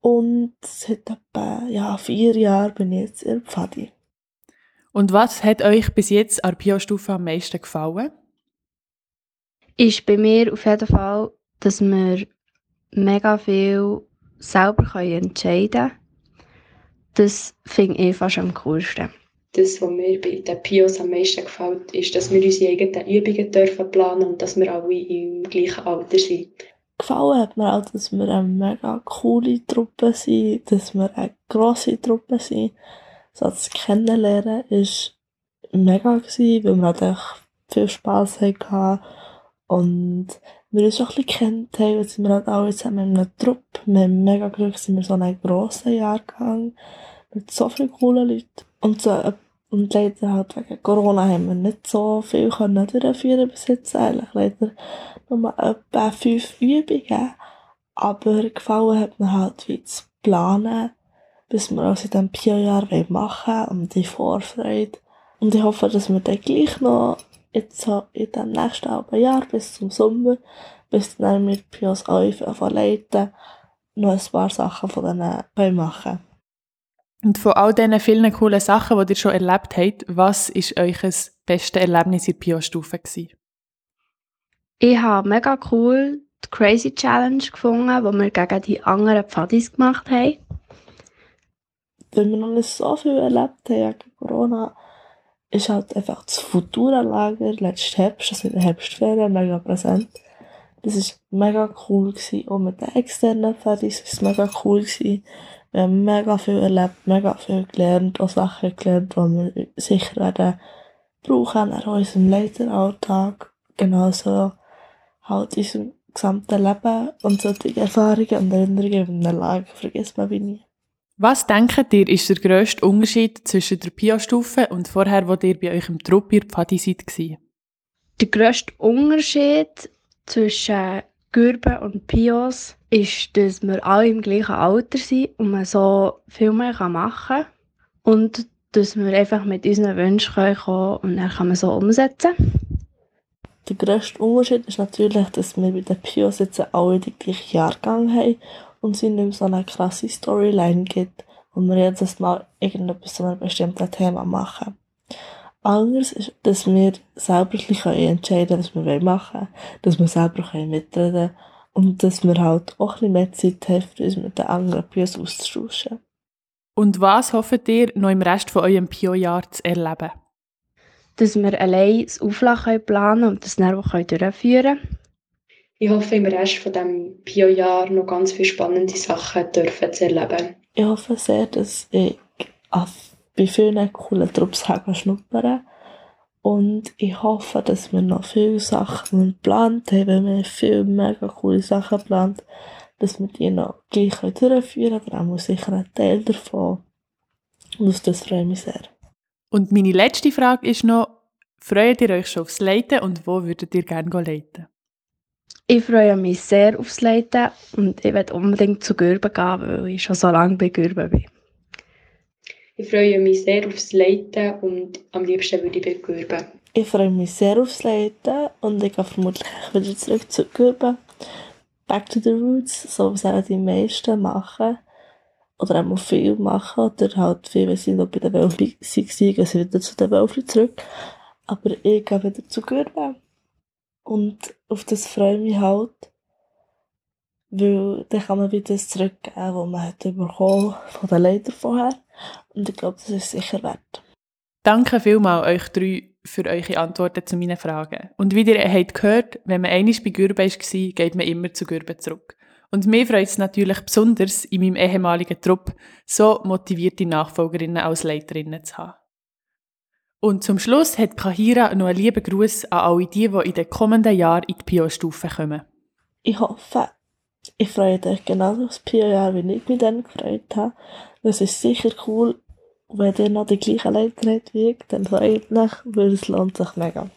Und seit etwa ja, vier Jahren bin ich jetzt in Pfadi. Und was hat euch bis jetzt an der Bio-Stufe am meisten gefallen? Ist bei mir auf jeden Fall, dass wir mega viel selber entscheiden können. Das finde ich fast am coolsten. Das, was mir bei den Pios am meisten gefällt, ist, dass wir unsere eigenen Übungen dürfen planen und dass wir alle im gleichen Alter sind. Gefallen hat mir auch, dass wir eine mega coole Truppe sind, dass wir eine grosse Truppe sind. So das Kennenlernen war mega, gewesen, weil wir halt viel Spass hatten. Und wir uns auch ein bisschen kennt haben, jetzt sind wir halt alle zusammen in einer Truppe. Wir haben mega Glück, sind wir so einen grossen Jahrgang mit so vielen coolen Leuten. Und, so, und leider halt wegen Corona haben wir nicht so viel können durchführen bis jetzt eigentlich. Leider nur etwa fünf Übungen. Aber gefallen hat mir halt wie zu planen, bis wir uns in diesem Pio-Jahr machen wollen und die Vorfreude. Und ich hoffe, dass wir dann gleich noch jetzt so in dem nächsten halben Jahr bis zum Sommer, bis dann wir Pios anfangen leiten, noch ein paar Sachen von denen können machen Und von all diesen vielen coolen Sachen, die ihr schon erlebt habt, was war euch das beste Erlebnis in der Pio-Stufe? Ich habe mega cool die Crazy Challenge gefunden, wo wir gegen die anderen Pfadis gemacht haben. Weil wir noch nicht so viel erlebt haben wegen Corona, ist halt einfach das Futura-Lager letzten Herbst, also in der Herbstferien, mega präsent. Das war mega cool. Gewesen. Auch mit den externen Pfadis war es mega cool. Gewesen. Wir haben mega viel erlebt, mega viel gelernt, auch Sachen gelernt, die wir sicher werden brauchen in unserem Leiteralltag. Genauso halt in unserem gesamten Leben und solche Erfahrungen und Erinnerungen in einer Lage vergisst man wie nie. Was denkt ihr, ist der grösste Unterschied zwischen der Pia-Stufe und vorher, wo ihr bei euch im Trupp ihr Pfadi seid? Der grösste Unterschied zwischen Gürben und Pios ist, dass wir alle im gleichen Alter sind und man so viel mehr machen kann. Und dass wir einfach mit unseren Wünschen kommen und dann kann man so umsetzen. Der grösste Unterschied ist natürlich, dass wir bei den Pios jetzt alle den gleichen Jahrgang haben und es nicht mehr so eine krasse Storyline gibt, wo wir jedes Mal irgendetwas zu einem bestimmten Thema machen. Anders ist, dass wir selber entscheiden können, was wir machen wollen, dass wir selber mitreden können und dass wir halt auch ein bisschen mehr Zeit haben, uns mit den anderen Pios auszutauschen. Und was hofft ihr noch im Rest von eurem Pio-Jahr zu erleben? Dass wir allein das Auflachen planen und das dann auch durchführen können. Ich hoffe, im Rest von dem Pio-Jahr noch ganz viele spannende Sachen dürfen zu erleben. Ich hoffe sehr, dass ich bei vielen coolen Trupps schnuppern und ich hoffe, dass wir noch viele Sachen geplant haben, wir viele mega coole Sachen geplant dass wir die noch gleich durchführen können, aber auch sicher ein Teil davon. Und auf das freue ich mich sehr. Und meine letzte Frage ist noch, freut ihr euch schon aufs Leiten und wo würdet ihr gerne leiten? Ich freue mich sehr aufs Leiten und ich werde unbedingt zu Gürben gehen, weil ich schon so lange bei Gürben bin. Ich freue mich sehr aufs Leiten und am liebsten würde ich bei Gürben. Ich freue mich sehr aufs Leiten und ich gehe vermutlich wieder zurück zu Gürben back to the roots, so was auch die meisten machen. Oder auch viel machen. Oder halt viel, wenn sie noch bei den Wölfen waren, gehen sie wieder zu den Wölfen zurück. Aber ich gehe wieder zu Gürben. Und auf das freue ich mich halt. Weil dann kann man wieder das zurückgeben, was man hat bekommen von den Leitern vorher. Und ich glaube, das ist sicher wert. Danke vielmals euch drei für eure Antworten zu meinen Fragen. Und wie ihr habt gehört, wenn man einmal bei Gürbe war, geht man immer zu Gürbe zurück. Und mir freut es natürlich besonders, in meinem ehemaligen Trupp so motivierte Nachfolgerinnen als Leiterinnen zu haben. Und zum Schluss hat Kahira noch einen lieben Gruß an alle die, die in den kommenden Jahren in die Pio-Stufe kommen. Ich hoffe, ich freue euch genauso aufs Pio-Jahr, wie ich mich dann gefreut habe. Das ist sicher cool, wenn ihr noch die gleichen Leute habt wie ich, dann freut mich, weil es lohnt sich mega.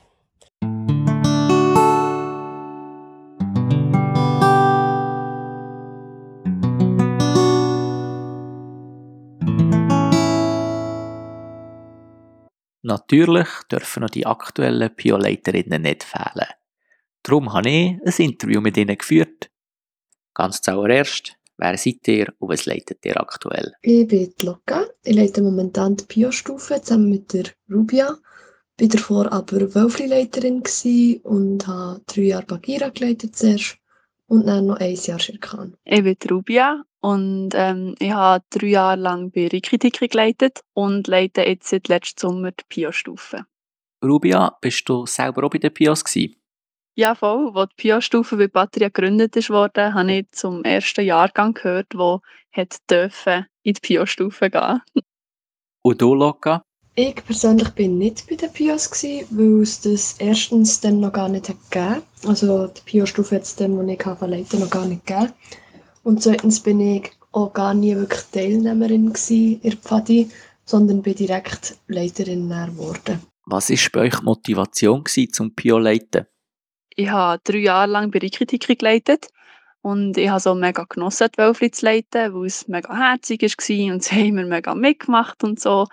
Natürlich dürfen noch die aktuellen Pio-Leiterinnen nicht fehlen. Darum habe ich ein Interview mit ihnen geführt. Ganz zuallererst Wer seid ihr und was leitet ihr aktuell? Ich bin Loka. Ich leite momentan die Bio-Stufe zusammen mit der Rubia. Ich war davor aber Wölfli-Leiterin und habe drei Jahre Bagira geleitet zuerst. Und dann noch ein Jahr Schirkan. Ich bin Rubia und ähm, ich habe drei Jahre lang bei Rikitiki geleitet und leite jetzt seit letztem Sommer die Pio-Stufe. Rubia, bist du selber auch bei den Pios gewesen? Ja, voll. Als die Pio-Stufe bei Patria gegründet wurde, habe ich zum ersten Jahrgang gehört, wo hat dürfen in die Pio-Stufe gehen. Und du, Loka? Ich persönlich bin nicht bei den Pios, gewesen, weil es das erstens dann noch gar nicht hat gegeben Also die Pio-Stufe hat es dann, als ich verleiten noch gar nicht gegeben. Und zweitens bin ich auch gar nie wirklich Teilnehmerin gewesen in der Pfadi, sondern bin direkt Leiterin geworden. Was war bei euch die Motivation gewesen, zum Pio leiten? Ich habe drei Jahre lang bei Rikritiki geleitet und ich habe so mega genossen, die Wölfli zu leiten, weil es mega herzig war und sie haben mir mega mitgemacht und so.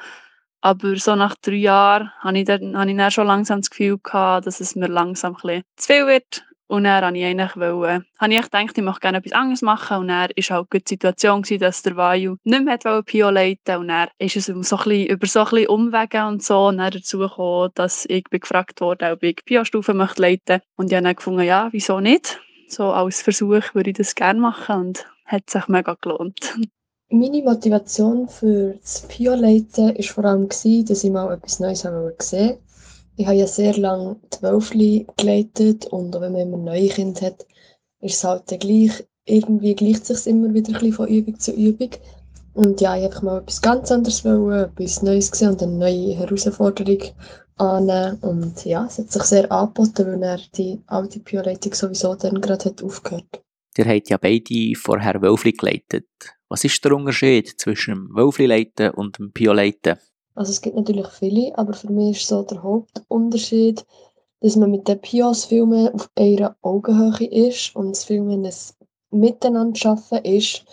Aber so nach drei Jahren hatte ich dann, hatte ich dann schon langsam das Gefühl, gehabt, dass es mir langsam ein zu viel wird. Und dann habe ich eigentlich wollen, habe ich gedacht, ich möchte gerne etwas anderes machen. Und dann war halt die Situation, gewesen, dass der Vaju nicht mehr Pio leiten Und dann ist es so ein bisschen, über so ein bisschen Umwege und so und dazu gekommen, dass ich gefragt wurde, ob ich Pio-Stufe möchte leiten. Und ich habe dann gefunden, ja, wieso nicht? So als Versuch würde ich das gerne machen und hat sich mega gelohnt. <laughs> Meine Motivation für das Pio-Leiten war vor allem, gewesen, dass ich mal etwas Neues sehen wollte. Ich habe ja sehr lange die Wölfli geleitet und auch wenn man immer neue Kinder hat, ist es halt gleich, irgendwie gleicht sich immer wieder von Übung zu Übung. Und ja, ich einfach mal etwas ganz anderes wollen, etwas Neues gesehen und eine neue Herausforderung annehmen. Und ja, es hat sich sehr angeboten, weil er die alte Pio-Leitung sowieso dann gerade hat aufgehört. Ihr habt ja beide vorher Wölfli geleitet. Was ist der Unterschied zwischen dem Wölfli-Leiten und dem Pio-Leiten? Also es gibt natürlich viele, aber für mich ist so der Hauptunterschied, dass man mit den Pios viel mehr auf einer Augenhöhe ist und es viel mehr ein Miteinander schaffen ist.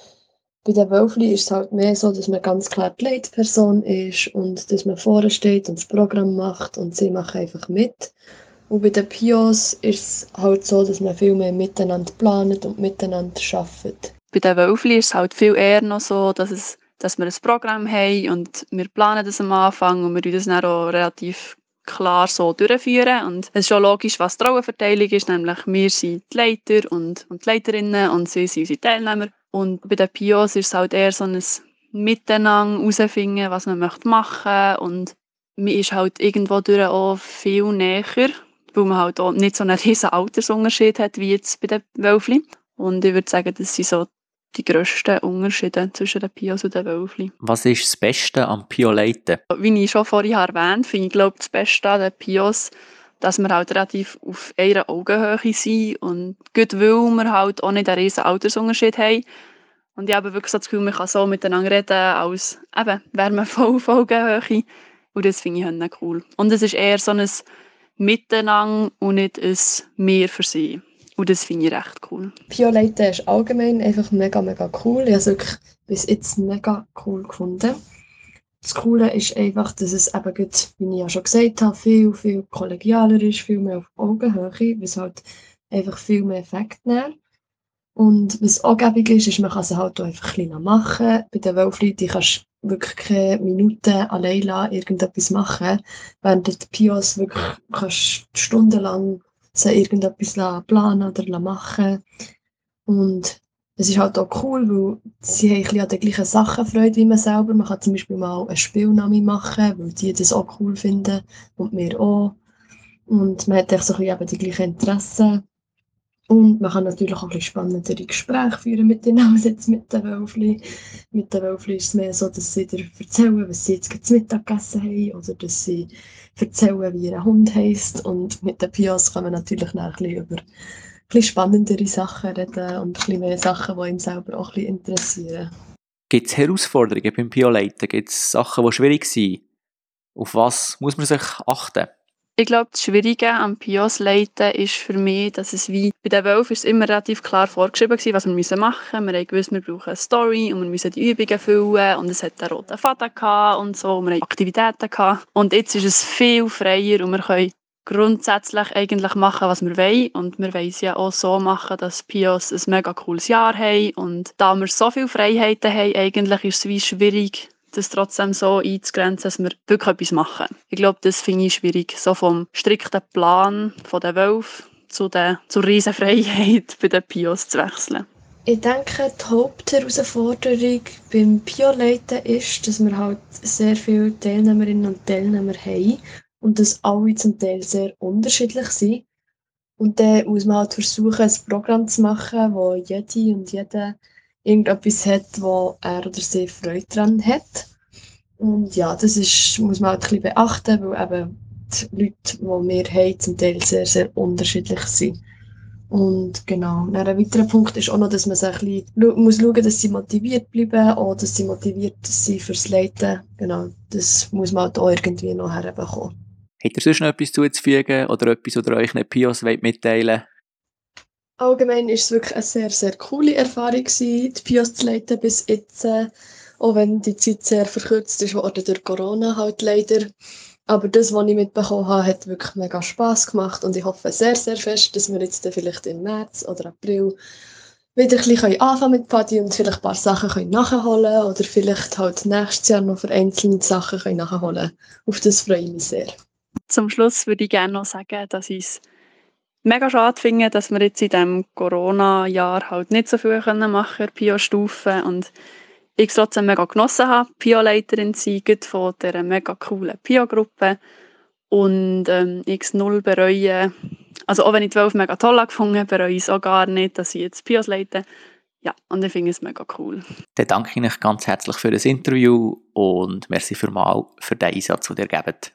Bei den Wölfli ist es halt mehr so, dass man ganz klar die Leitperson ist und dass man vorne steht und das Programm macht und sie machen einfach mit. Und bei den Pios ist es halt so, dass man viel mehr miteinander plant und miteinander arbeitet bei den Wölfli ist es halt viel eher noch so, dass, es, dass wir ein Programm haben und wir planen das am Anfang und wir das dann auch relativ klar so durchführen. Und es ist schon logisch, was die Rollenverteilung ist, nämlich wir sind die Leiter und, und die Leiterinnen und sie sind unsere Teilnehmer. Und bei den Pios ist es halt eher so ein Miteinander herausfinden, was man möchte machen und man ist halt irgendwo durch auch viel näher, weil man halt auch nicht so einen riesen Altersunterschied hat wie jetzt bei den Wölfli. Und ich würde sagen, das sind so die grössten Unterschiede zwischen den Pios und den Wölfli. Was ist das Beste am Pio-Leiten? Wie ich schon vorhin erwähnt finde ich glaube, das Beste an den Pios, dass wir halt relativ auf einer Augenhöhe sind und gut weil wir halt auch nicht einen riesen Altersunterschied haben. Und ich habe wirklich so das Gefühl, man kann so miteinander reden, als eben, wären wir voll auf Augenhöhe. Und das finde ich halt cool. Und es ist eher so ein Miteinander und nicht ein Mehr für sie. Und das finde ich recht cool. Pio-Leiten ist allgemein einfach mega, mega cool. Ich habe es wirklich bis jetzt mega cool gefunden. Das Coole ist einfach, dass es eben, gut, wie ich ja schon gesagt habe, viel, viel kollegialer ist, viel mehr auf Augenhöhe, es halt einfach viel mehr Effekt nimmt. Und was gäbig ist, ist, man kann es halt auch einfach ein bisschen machen. Bei den Wölfleuten kannst du wirklich keine Minuten allein irgendetwas machen, während die Pios wirklich kannst stundenlang sie irgendetwas planen oder machen Und es ist halt auch cool, weil sie haben ein an den gleichen Sachen Freude wie man selber. Man kann zum Beispiel mal einen Spielname machen, weil die das auch cool finden und wir auch. Und man hat so ein bisschen die gleichen Interessen. Und man kann natürlich auch ein bisschen spannendere Gespräche führen mit den als mit den Wölfli. Mit den Wölfli ist es mehr so, dass sie dir erzählen, was sie jetzt zum Mittag gegessen haben oder dass sie erzählen, wie ihr Hund heisst. Und mit den Pios kann man natürlich noch ein bisschen über ein bisschen spannendere Sachen reden und ein bisschen mehr Sachen, die ihn selber auch ein bisschen interessieren. Gibt es Herausforderungen beim Pio-Leiten? Gibt es Sachen, die schwierig sind? Auf was muss man sich achten? Ich glaube, das Schwierige am Pios leiten ist für mich, dass es wie bei den Wölfen ist immer relativ klar vorgeschrieben war, was wir müssen machen müssen. Wir haben gewusst, wir brauchen eine Story und wir müssen die Übungen füllen und es hat einen roten Faden gehabt und so. Und wir haben Aktivitäten gehabt. Und jetzt ist es viel freier und wir können grundsätzlich eigentlich machen, was wir wollen. Und wir wollen es ja auch so machen, dass Pios ein mega cooles Jahr haben. Und da wir so viele Freiheiten haben, eigentlich ist es wie schwierig, das trotzdem so einzugrenzen, dass wir wirklich etwas machen. Ich glaube, das finde ich schwierig. So vom strikten Plan von der Wölfe zu der, zur riesen Freiheit <laughs> bei den Pios zu wechseln? Ich denke, die Hauptherausforderung beim Pio-Leiten ist, dass wir halt sehr viele Teilnehmerinnen und Teilnehmer haben und dass alle zum Teil sehr unterschiedlich sind. Und dann muss man halt versuchen, ein Programm zu machen, wo jede und jeder irgendetwas hat, wo er oder sie Freude daran hat. Und ja, das ist, muss man halt ein bisschen beachten, weil eben die Leute, die wir haben, zum Teil sehr, sehr unterschiedlich sind. Und genau, und ein weiterer Punkt ist auch noch, dass man sich ein bisschen muss schauen, dass sie motiviert bleiben oder dass sie motiviert sind fürs Leiten. Genau, das muss man halt auch irgendwie noch herbekommen. Habt ihr sonst noch etwas zuzufügen oder etwas, oder euch nicht Pios wollt mitteilen Allgemein ist es wirklich eine sehr, sehr coole Erfahrung gewesen, die Pios zu leiten bis jetzt. Auch wenn die Zeit sehr verkürzt ist worden durch Corona halt leider. Aber das, was ich mitbekommen habe, hat wirklich mega Spass gemacht und ich hoffe sehr, sehr fest, dass wir jetzt vielleicht im März oder April wieder ein bisschen anfangen mit Party und vielleicht ein paar Sachen können nachholen oder vielleicht halt nächstes Jahr noch vereinzelte Sachen können nachholen. Auf das freue ich mich sehr. Zum Schluss würde ich gerne noch sagen, dass ich mega schade finde, dass wir jetzt in diesem Corona-Jahr halt nicht so viel machen können, Pio-Stufen und ich trotzdem mega genossen habe, Pio-Leiterin zu sein, von dieser mega coolen Pio-Gruppe. Und ähm, ich es null bereue. Also auch wenn ich die 12 mega toll gefunden habe, bereue ich es auch gar nicht, dass ich jetzt Pios leite. Ja, und ich finde es mega cool. Dann danke ich euch ganz herzlich für das Interview und merci für mal für den Einsatz, den ihr gebt.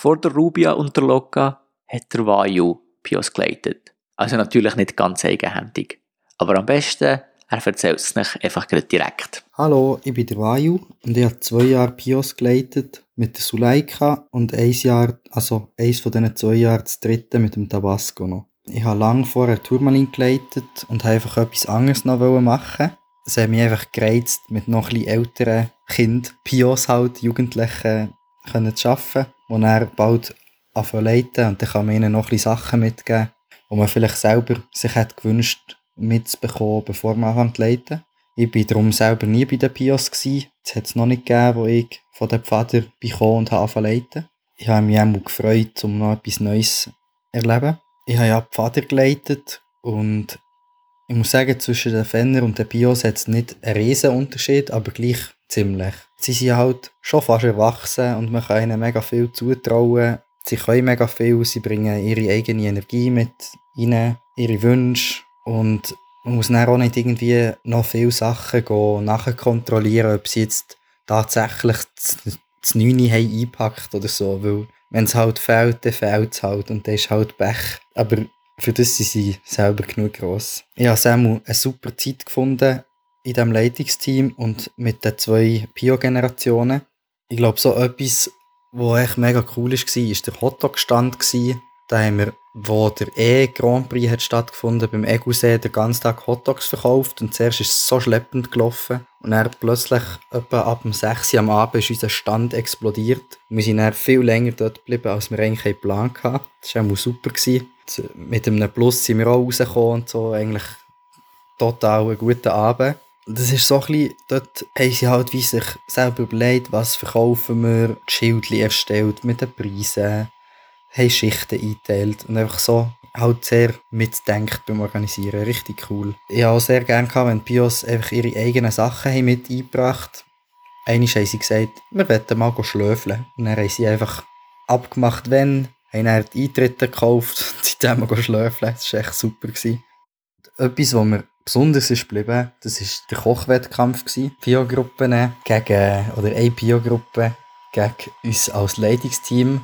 Vor der Rubia und der Loca hat der Vayu Pios geleitet. Also natürlich nicht ganz eigenhändig. Aber am besten, er erzählt es nicht einfach direkt. Hallo, ich bin der Vayu und ich habe zwei Jahre Pios geleitet mit der Suleika und ein Jahr, also eins von diesen zwei Jahren das dritte mit dem Tabasco noch. Ich habe lange vorher Turmalin geleitet und habe einfach etwas anderes noch machen. Es hat mich einfach gereizt, mit noch etwas älteren Kind, Pios halt, Jugendlichen, können zu arbeiten wo er bald leiten und dann kann man ihnen noch ein Sachen mitgeben, die man vielleicht selber sich hat gewünscht mitzubekommen, bevor man anfängt leiten. Ich war darum selber nie bei den Pios. Es hat es noch nicht gegeben, wo ich von den Pfader bekommen und habe leiten. Ich habe mich auch gefreut, um noch etwas Neues zu erleben. Ich habe ja Pfader geleitet und ich muss sagen, zwischen den Fenner und den Pios hat es nicht einen riesen Unterschied, aber gleich ziemlich. Sie sind halt schon fast erwachsen und man kann ihnen mega viel zutrauen. Sie können mega viel, sie bringen ihre eigene Energie mit rein, ihre Wünsche und man muss dann auch nicht irgendwie noch viele Sachen gehen, nachkontrollieren, ob sie jetzt tatsächlich das Neune haben eingepackt oder so, weil wenn es halt fehlt, dann fehlt es halt und dann ist halt Pech. Aber für das sind sie selber genug gross. Ich habe Samu eine super Zeit gefunden in diesem Leitungsteam und mit den zwei Pio-Generationen. Ich glaube, so etwas, was echt mega cool war, war der Hotdog-Stand. Da haben wir, wo der E-Grand Prix hat stattgefunden, beim Egusee den ganzen Tag Hotdogs verkauft. Und zuerst ist es so schleppend gelaufen. Und dann plötzlich, etwa ab dem 6 Uhr am Abend, ist unser Stand explodiert. Wir sind dann viel länger dort geblieben, als wir eigentlich geplant hatten. Das war auch super. Mit einem Plus sind wir auch rausgekommen und so. Eigentlich total ein guter Abend das ist so ein bisschen, dort haben sie halt wie sich selber überlegt, was verkaufen wir, die Schildchen erstellt mit den Preisen, haben Schichten eingeteilt und einfach so halt sehr mitdenkt beim Organisieren. Richtig cool. Ich habe auch sehr gerne gehabt, wenn die Bios einfach ihre eigenen Sachen haben mit eingebracht Einmal haben sie gesagt, wir wollen mal schlöfeln. Und dann haben sie einfach abgemacht, wenn, haben dann die Eintritte gekauft <laughs> und sind dann mal schlöfeln. Das war echt super. Gewesen. Etwas, was wir besonders ist geblieben, das war der Kochwettkampf. Pio-Gruppen gegen, oder eine Pio-Gruppe gegen uns als Leitungsteam.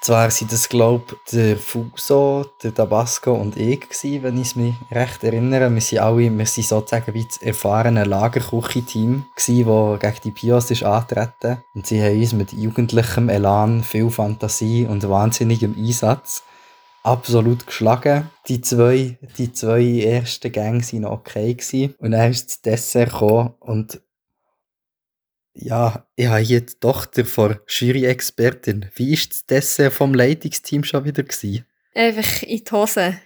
Zwar sind das, glaube ich, der Fuso, der Tabasco und ich, gewesen, wenn ich mich recht erinnere. Wir sind alle, wir sind sozusagen wie das erfahrene Lagerküche-Team, das gegen die Pios ist antreten. Und sie haben uns mit jugendlichem Elan, viel Fantasie und wahnsinnigem Einsatz absolut geschlagen. Die zwei, die zwei ersten Gänge waren okay. Gewesen. Und dann ist das Dessert gekommen und ja, ich habe hier die Tochter von Jury-Expertin. Wie war das Dessert vom Leitungsteam schon wieder? Gewesen? Einfach in die Hose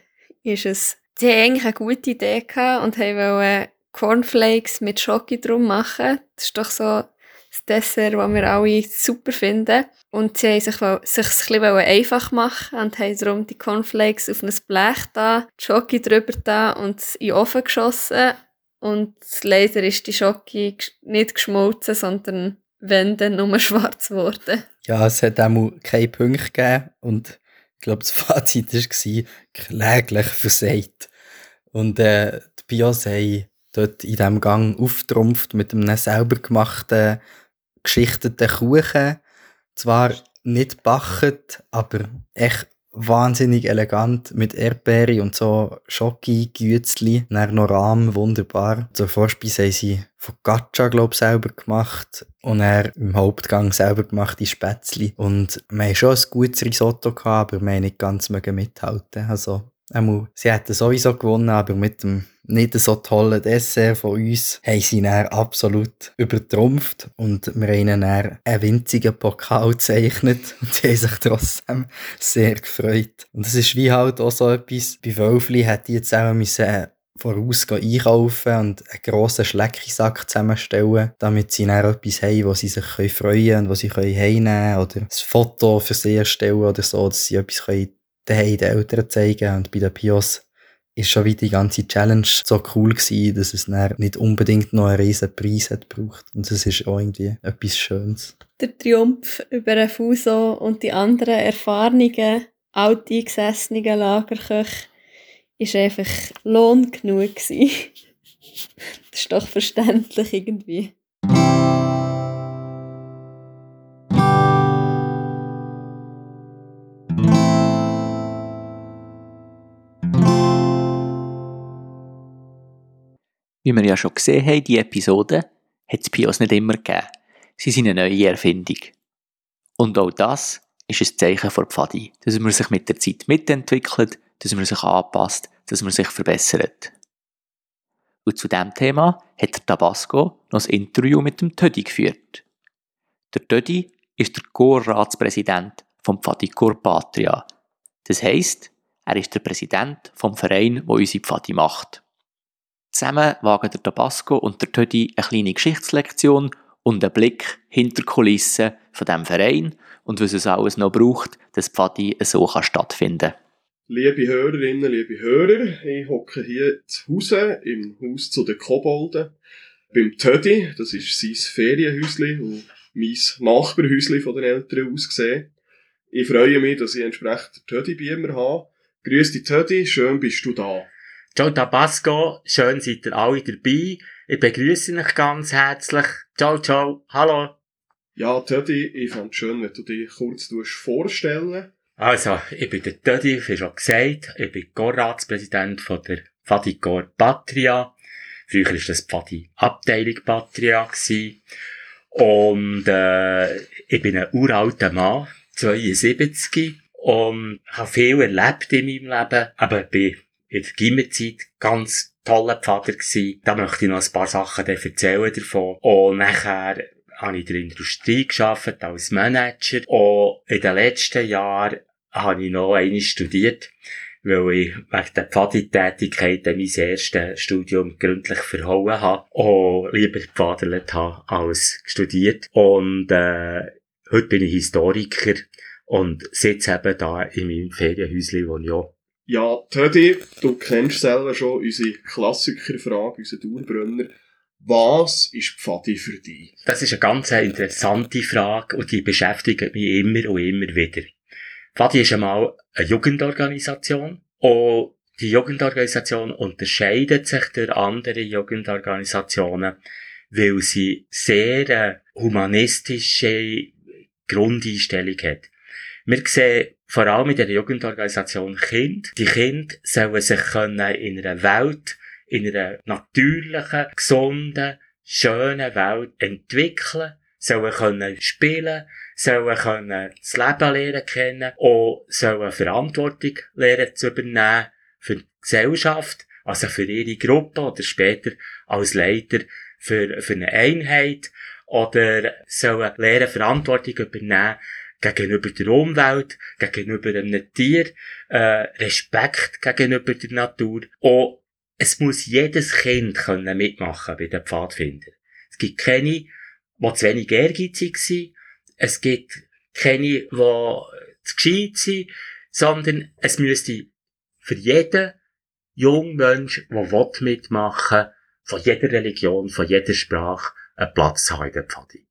ist es die haben eigentlich eine gute Idee und wollten Cornflakes mit Schoki drum machen. Das ist doch so das Dessert, das wir alle super finden. Und sie haben sich, sich ein bisschen einfach machen und haben darum die Cornflakes auf ein Blech da, die Schoki drüber da und in den Ofen geschossen. Und leider ist die Schoki nicht geschmolzen, sondern wenn dann nur schwarz geworden. Ja, es hat auch keine Punkte gegeben und ich glaube, das <laughs> Fazit war kläglich versagt. Und äh, die Bios haben dort in diesem Gang auftrumpft mit einem selber gemachten, geschichteten Kuchen. Zwar nicht gebacken, aber echt wahnsinnig elegant mit Erdbeere und so Schoki, Gützli, Rahm, wunderbar. Zur Vorspeise haben sie Focaccia, glaube ich, selber gemacht und er im Hauptgang selber gemachte Spätzli. Und wir haben schon ein gutes Risotto gehabt, aber wir haben nicht ganz mithalten Also sie hätten sowieso gewonnen, aber mit dem nicht so tollen Dessert von uns haben sie dann absolut übertrumpft und wir haben ihnen dann einen winzigen Pokal gezeichnet <laughs> und sie haben sich trotzdem sehr gefreut. Und es ist wie halt auch so etwas, bei Wölfli hätte ich auch müssen voraus einkaufen und einen grossen Schleckisack zusammenstellen, damit sie dann etwas haben, wo sie sich freuen können und wo sie heimnehmen können oder ein Foto für sie erstellen oder so, dass sie etwas können den Eltern zeigen. Und bei den Pios ist schon wieder die ganze Challenge so cool gewesen, dass es nicht unbedingt noch einen riesen Preis hat gebraucht. Und das ist auch irgendwie etwas Schönes. Der Triumph über den Fuso und die anderen erfahrenen, alteingesessenen Lagerköche ist einfach Lohn genug gewesen. <laughs> das ist doch verständlich irgendwie. Wie wir ja schon gesehen haben, die Episode hat es Pios nicht immer gegeben. Sie sind eine neue Erfindung. Und auch das ist ein Zeichen von Pfadi, dass man sich mit der Zeit mitentwickelt, dass man sich anpasst, dass man sich verbessert. Und zu diesem Thema hat der Tabasco noch ein Interview mit dem Tödi geführt. Der Tödi ist der Chorratspräsident vom Pfadikor Patria. Das heisst, er ist der Präsident vom Verein, wo unsere Pfadi macht. Zusammen wagen der Tabasco und der Tödi eine kleine Geschichtslektion und einen Blick hinter Kulissen von diesem Verein und was es alles noch braucht, dass Pfadi so kann stattfinden Liebe Hörerinnen, liebe Hörer, ich hocke hier zu Hause, im Haus zu den Kobolden, beim Tödi, das ist sein Ferienhäusli und mein Nachbarhäusli von den Eltern aus gesehen. Ich freue mich, dass ich entsprechend Tödi bei mir habe. Grüß dich Tödi, schön bist du da. Ciao Tabasco, schön seid ihr alle dabei. Ich begrüße euch ganz herzlich. Ciao, ciao, hallo. Ja, Tödi, ich fand es schön, wenn du dich kurz vorstellen Also, ich bin der Tödi, wie schon gesagt. Ich bin Gorratspräsident von der Fadikor Patria. Früher war das Fadi Abteilung Patria. Gewesen. Und äh, ich bin ein uralter Mann, 72, und habe viel erlebt in meinem Leben. Aber bin in der Gimmerzeit ganz toller Vater gewesen. Da möchte ich noch ein paar Sachen erzählen davon. Und nachher habe ich in der Industrie geschafft als Manager. Und in den letzten Jahren habe ich noch einmal studiert, weil ich wegen der Pfaditätigkeit mein erstes Studium gründlich verhauen habe und lieber gefadert habe als studiert. Und äh, heute bin ich Historiker und sitze eben da in meinem Ferienhäuschen, wo ich auch ja, Tödi, du kennst selber schon unsere Klassikerfrage, unseren Dauerbrenner. Was ist Pfadi für dich? Das ist eine ganz interessante Frage und die beschäftigt mich immer und immer wieder. Pfadi ist einmal eine Jugendorganisation und die Jugendorganisation unterscheidet sich durch andere Jugendorganisationen, weil sie sehr eine humanistische Grundeinstellung hat. Wir sehen vor allem in der Jugendorganisation Kind. Die Kinder sollen sich in einer Welt, in einer natürlichen, gesunden, schönen Welt entwickeln, sollen können spielen, sollen können das Leben lernen kennen und sollen Verantwortung lernen zu übernehmen für die Gesellschaft, also für ihre Gruppe oder später als Leiter für, für eine Einheit oder sollen lernen Verantwortung übernehmen gegenüber der Umwelt, gegenüber einem Tier, äh, Respekt gegenüber der Natur. Und es muss jedes Kind können mitmachen bei den Pfadfindern. Es gibt keine, die zu wenig ehrgeizig sind. Es gibt keine, die zu gescheit sind, sondern es müsste für jeden jungen Mensch, der mitmachen will, von jeder Religion, von jeder Sprache, einen Platz haben in der Pfadi.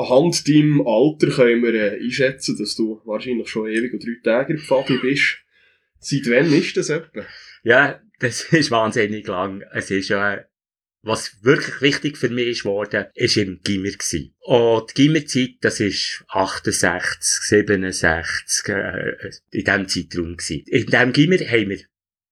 Anhand deinem Alter können wir äh, einschätzen, dass du wahrscheinlich schon ewig und drei Tage Pfadi bist. Seit wann ist das etwa? Ja, das <laughs> ist wahnsinnig lang. Es ist ja, was wirklich wichtig für mich ist worden, ist im Gimmer gewesen. Und die Gimmerzeit, das ist 68, 67, äh, in diesem Zeitraum gewesen. In diesem Gimmer haben wir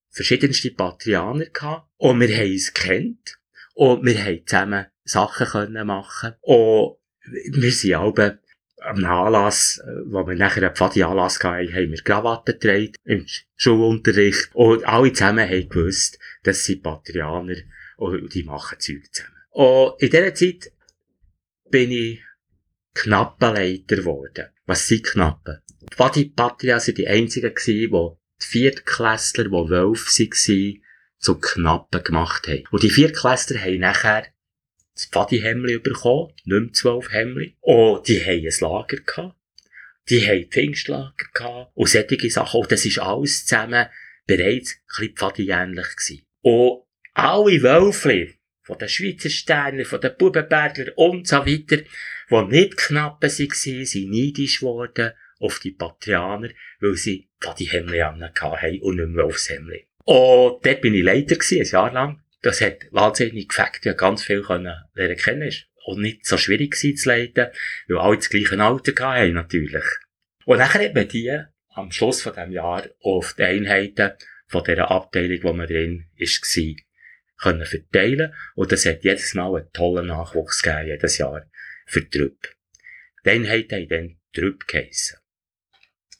verschiedenste Patrianer gehabt. Und wir haben uns kennt. Und wir haben zusammen Sachen können machen. Und wir sind alle am Anlass, wo wir nachher einen Pfadi-Anlass hatten, haben wir Krawatten getragen im Schulunterricht. Und alle zusammen haben gewusst, das sind Patrianer und die machen Zeug zusammen. Und in dieser Zeit bin ich Knappenleiter geworden. Was sind Knappen? Die Pfadi-Patria sind die einzigen die die Viertklässler, die Wölfe waren, zu Knappen gemacht haben. Und die Viertklässler haben nachher das Pfadi-Hemmli bekommen, nicht mehr zwölf Hemmli. Und die haben ein Lager gehabt. Die haben Pfingstlager gehabt. Und solche Sachen. Und das ist alles zusammen bereits ein Pfadi-ähnlich gewesen. Und alle Wölfli, von den Schweizer Sternen, von den Bubenberger und so weiter, die nicht knapp waren, sind neidisch geworden auf die Patrianer, weil sie Pfadi-Hemmli haben und nicht mehr Wölfshemmli. Und dort bin ich Leiter gewesen, ein Jahr lang das hat wahnsinnig gefällt, ja ganz viel können lernen kennen ist. Und nicht so schwierig gewesen zu leiten, weil alle das gleiche Alter hatten, natürlich. Und nachher hat man die am Schluss von diesem Jahr auf die Einheiten von dieser Abteilung, wo man drin war, können verteilen. Und das hat jedes Mal einen tollen Nachwuchs gegeben, jedes Jahr, für die Truppe. Die Einheiten haben dann Truppe geheissen.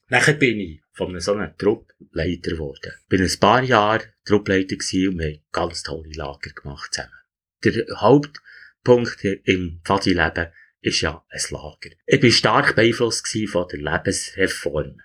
Nachher bin ich von so einem Truppleiter geworden. Bin ein paar Jahre Truppleiter und wir haben ganz tolle Lager gemacht zusammen. Der Hauptpunkt im Fadi-Leben ist ja ein Lager. Ich bin stark beeinflusst von der Lebensreform.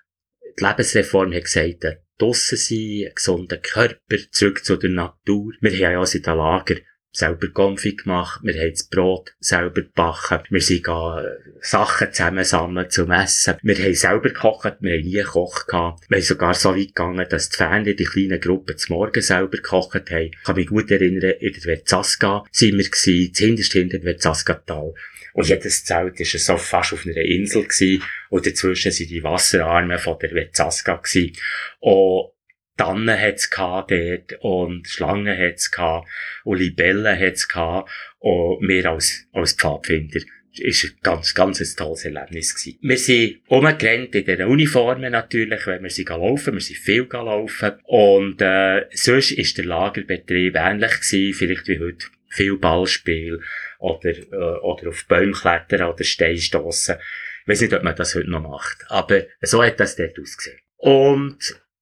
Die Lebensreform hat gesagt, draussen sein, einen gesunden Körper, zurück zu der Natur. Wir haben ja also in den Lager selber Konfi gemacht, wir haben das Brot selber gebacken, wir sind äh, Sachen zusammensammeln zum Essen, wir haben selber gekocht, wir haben nie gekocht gehabt. Wir haben sogar so weit gegangen, dass die Fans die kleinen Gruppen zum Morgen selber gekocht haben. Ich kann mich gut erinnern, in der Verzaska sind wir gewesen, hinterst hinter der Verzaska-Tal. Und jedes Zelt war so fast auf einer Insel gewesen. Und dazwischen sind die Wasserarme von der Verzaska gewesen. Und Tannen hat's gehabt dort und Schlangen hat's gehabt und Libellen hat's gehabt und wir als, als Pfadfinder ist ein ganz, ganz ein tolles Erlebnis gewesen. Wir sind umgerannt in den Uniformen natürlich, wenn wir sind laufen, wir sind viel laufen und äh, sonst ist der Lagerbetrieb ähnlich gewesen, vielleicht wie heute viel Ballspiel oder, äh, oder auf Bäume klettern oder Steinstossen. Ich weiß nicht, ob man das heute noch macht, aber so hat das dort ausgesehen. Und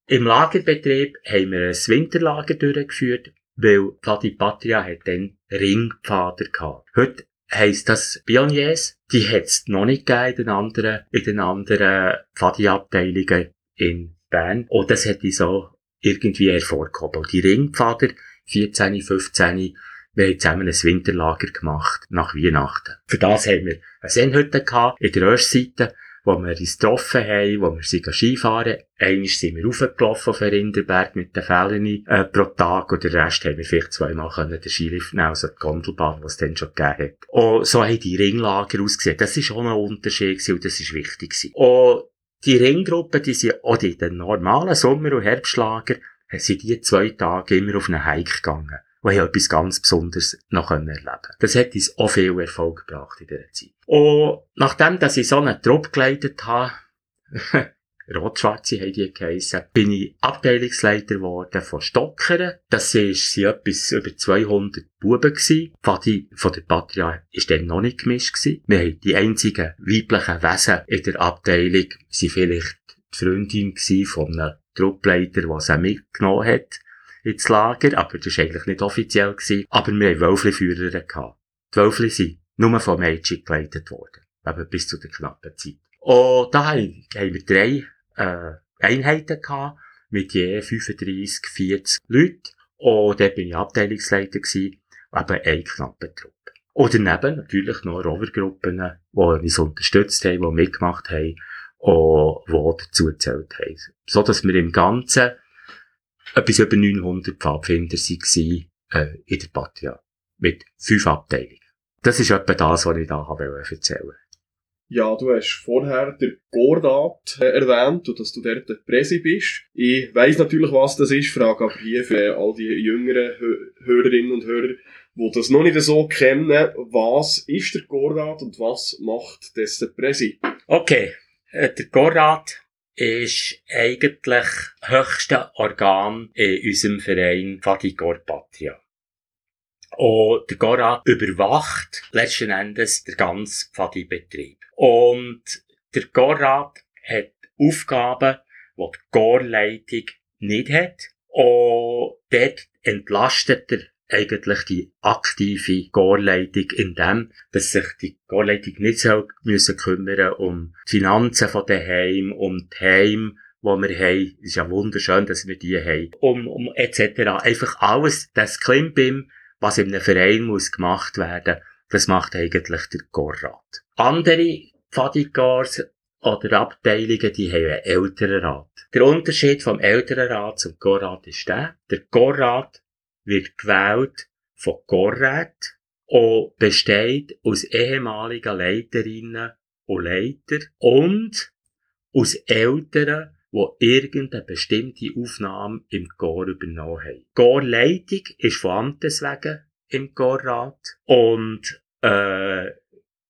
im Lagerbetrieb haben wir ein Winterlager durchgeführt, weil Plati Patria hat dann Ringpfader gehabt. Heute heisst das Pioniers. Die hat es noch nicht gegeben in den anderen, in den anderen Pfadi-Abteilungen in Bern. Und das hätte ich so irgendwie hervorgehoben. Die Ringpfader, 14, 15, wir haben zusammen ein Winterlager gemacht, nach Weihnachten. Für das haben wir eine Sennhütte gehabt, in der Ostseite, wo wir uns getroffen haben, wo wir sind Skifahren. Einmal sind wir raufgelaufen auf den Rinderberg mit den Fällen äh, pro Tag und den Rest haben wir vielleicht zweimal können den Skilift nehmen, also die Gondelbahn, die es dann schon gegeben hat. Und so haben die Ringlager ausgesehen. Das ist auch ein Unterschied gewesen und das ist wichtig gewesen. Und die Ringgruppen, die sind auch in den normalen Sommer- und Herbstlager, sind die zwei Tage immer auf einen Hike gegangen wo ich etwas ganz Besonderes noch erleben. Das hat uns auch viel Erfolg gebracht in dieser Zeit. Und nachdem, dass ich so einen Trupp geleitet habe, <laughs> Rot-Schwarze haben die geheissen, bin ich Abteilungsleiter geworden von Stockeren. Das ist, sind etwas über 200 Buben gewesen. Die von der Patria war dann noch nicht gemischt. Wir haben die einzigen weiblichen Wesen in der Abteilung, sie vielleicht die Freundin von einem Truppleiter, der sie mitgenommen hat ins Lager, aber das war eigentlich nicht offiziell. Gewesen. Aber wir hatten Wölfli-Führer. Die Wölfli sind nur von Mädchen geleitet worden. Eben bis zu der knappen Zeit. Und da haben wir drei äh, Einheiten gehabt, mit je 35, 40 Leuten. Und dort bin ich Abteilungsleiter gewesen, eben eine knappe Truppe. Und daneben natürlich noch Rovergruppen, die uns unterstützt haben, die mitgemacht haben und die dazu gezählt haben. So dass wir im Ganzen etwas über 900 Pfadfinder waren, äh, in der Patria. Mit fünf Abteilungen. Das ist etwa das, was ich da habe erzählen wollte. Ja, du hast vorher den Gordat äh, erwähnt und dass du dort der Präsi bist. Ich weiss natürlich, was das ist, frage aber hier für all die jüngeren Hö Hörerinnen und Hörer, die das noch nicht so kennen, was ist der Gordat und was macht das der Präsi? Okay, äh, der Gorrat ist eigentlich höchste Organ in unserem Verein Fadigor Patria. Und der Gorrat überwacht letzten Endes den ganzen Pfadi-Betrieb. Und der Gorrat hat Aufgaben, die die Gorleitung nicht hat. Und dort entlastet er eigentlich die aktive Gorleitung in dem, dass sich die Gorleitung nicht so müssen kümmern um die Finanzen von daheim, um die Heim, wo wir haben. Es ist ja wunderschön, dass wir die haben. Um, um, etc. Einfach alles, das Klimbim, was in einem Verein muss gemacht werden, das macht eigentlich der Gorrat. Andere Pfadigors oder Abteilungen, die haben einen Elternrat. Der Unterschied vom Elternrat zum Gorrat ist der, der Gorrat wird gewählt von Gorrat und besteht aus ehemaligen Leiterinnen und Leiter und aus Eltern, die irgendeine bestimmte Aufnahme im Chor übernommen haben. Chorleitung ist von Amtes wegen im Chorrat und äh,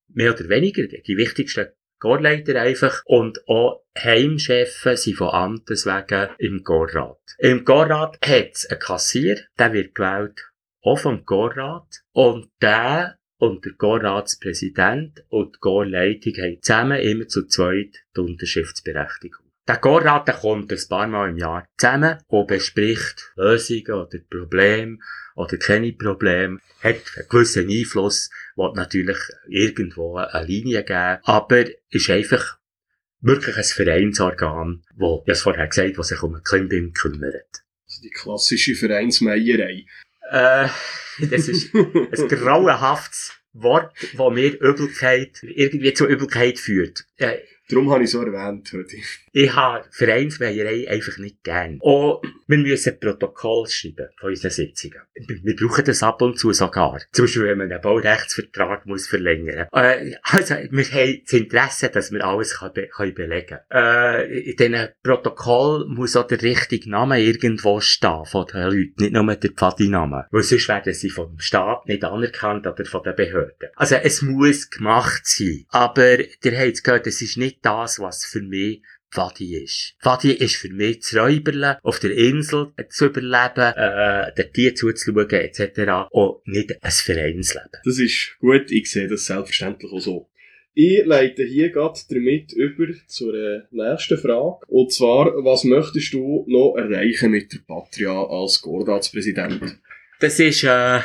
mehr oder weniger die wichtigsten Chorleiter einfach und auch Heimchefen sind von Amtes wegen im Chorrat. Im Chorrat hat es einen Kassier, der wird gewählt auch vom Chorrat und der und der Chorratspräsident und die Chorleitung haben zusammen immer zu zweit die Unterschriftsberechtigung. Der Chorrat der kommt ein paar Mal im Jahr zusammen und bespricht Lösungen oder Probleme oder keine Probleme, hat einen gewissen Einfluss, will natürlich irgendwo eine Linie geben, aber ist einfach wirklich ein Vereinsorgan, wo, ich es vorher gesagt, was sich um ein Klimbim kümmert. Also die klassische Vereinsmeierei. Äh, das ist ein <laughs> grauenhaftes Wort, das mir Übelkeit, irgendwie zur Übelkeit führt. Äh, Darum habe ich so erwähnt heute. Ich habe Vereinsmeierei einfach nicht gern. Und wir müssen Protokoll schreiben von unseren Sitzungen. Wir brauchen das ab und zu sogar. Zum Beispiel, wenn man einen Baurechtsvertrag muss verlängern muss. Äh, also, wir haben das Interesse, dass wir alles kann be belegen können. Äh, in diesem Protokoll muss auch der richtige Name irgendwo stehen von den Leuten, nicht nur der Pfadiname. Weil sonst werden sie vom Staat nicht anerkannt oder von den Behörden. Also, es muss gemacht sein. Aber, ihr habt es gehört, es ist nicht das, was für mich Fadi ist. Fadi ist für mich zu räuberle, auf der Insel zu überleben, äh, den Tieren zuzuschauen, etc. Und nicht ein Vereinsleben. Das ist gut, ich sehe das selbstverständlich auch so. Ich leite hier gerade damit über zur nächsten Frage. Und zwar, was möchtest du noch erreichen mit der Patria als Gordatspräsident? Das ist äh,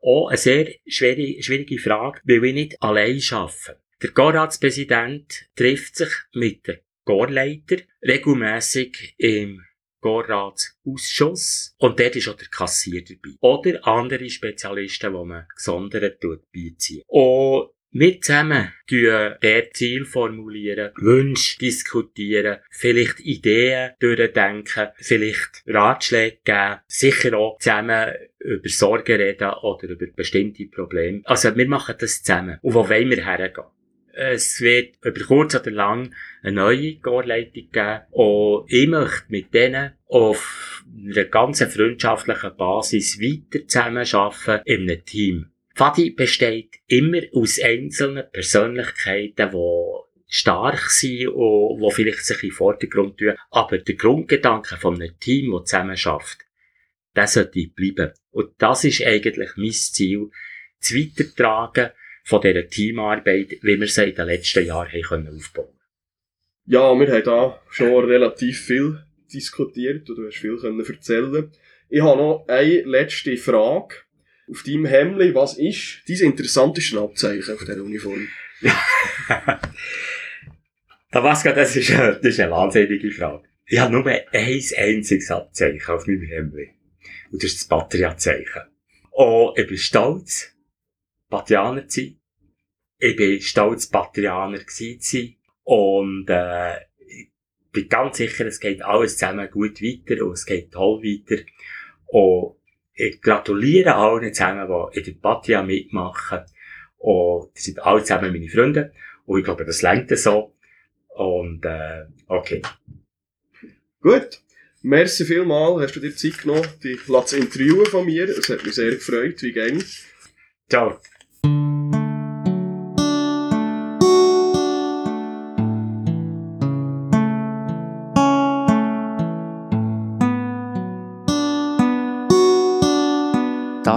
auch eine sehr schwierige, schwierige Frage, weil wir nicht allein arbeiten. Der Gorratspräsident trifft sich mit den Gorleiter regelmäßig im Gorratsausschuss und dort ist auch der Kassier dabei. Oder andere Spezialisten, die man gesondert beizieht. Und wir zusammen tun der Ziel formulieren, Wünsche diskutieren, vielleicht Ideen durchdenken, vielleicht Ratschläge geben, sicher auch zusammen über Sorgen reden oder über bestimmte Probleme. Also wir machen das zusammen. Und wo wollen wir hergehen? Es wird über kurz oder lang eine neue Chorleitung geben und ich möchte mit denen auf einer ganz freundschaftlichen Basis weiter zusammenarbeiten in einem Team. Fadi besteht immer aus einzelnen Persönlichkeiten, die stark sind und die vielleicht sich in den Vordergrund tun. Aber der Grundgedanke von einem Team, das zusammen schafft, der sollte bleiben. Und das ist eigentlich mein Ziel, zu weitertragen von dieser Teamarbeit, wie wir sie in den letzten Jahren haben können aufbauen Ja, wir haben da schon relativ viel diskutiert und du hast viel können erzählen. Ich habe noch eine letzte Frage. Auf deinem Hemd, was ist dein interessanteste Abzeichen auf dieser Uniform? <laughs> Tabasco, das ist, eine, das ist eine wahnsinnige Frage. Ich habe nur ein einziges Abzeichen auf meinem Hemd. Und das ist das Patria-Zeichen. Und ich bin stolz, Patrianer zu sein. Ich bin stolz, Patrianer sein. Und, äh, ich bin ganz sicher, es geht alles zusammen gut weiter und es geht toll weiter. Und ich gratuliere allen zusammen, die in der Patria mitmachen. Und die sind alle zusammen meine Freunde. Und ich glaube, das lenkt so. Und, äh, okay. Gut. Merci vielmal, hast du dir Zeit genommen, dich zu interviewen von mir. Es hat mich sehr gefreut, wie geht's? Ciao.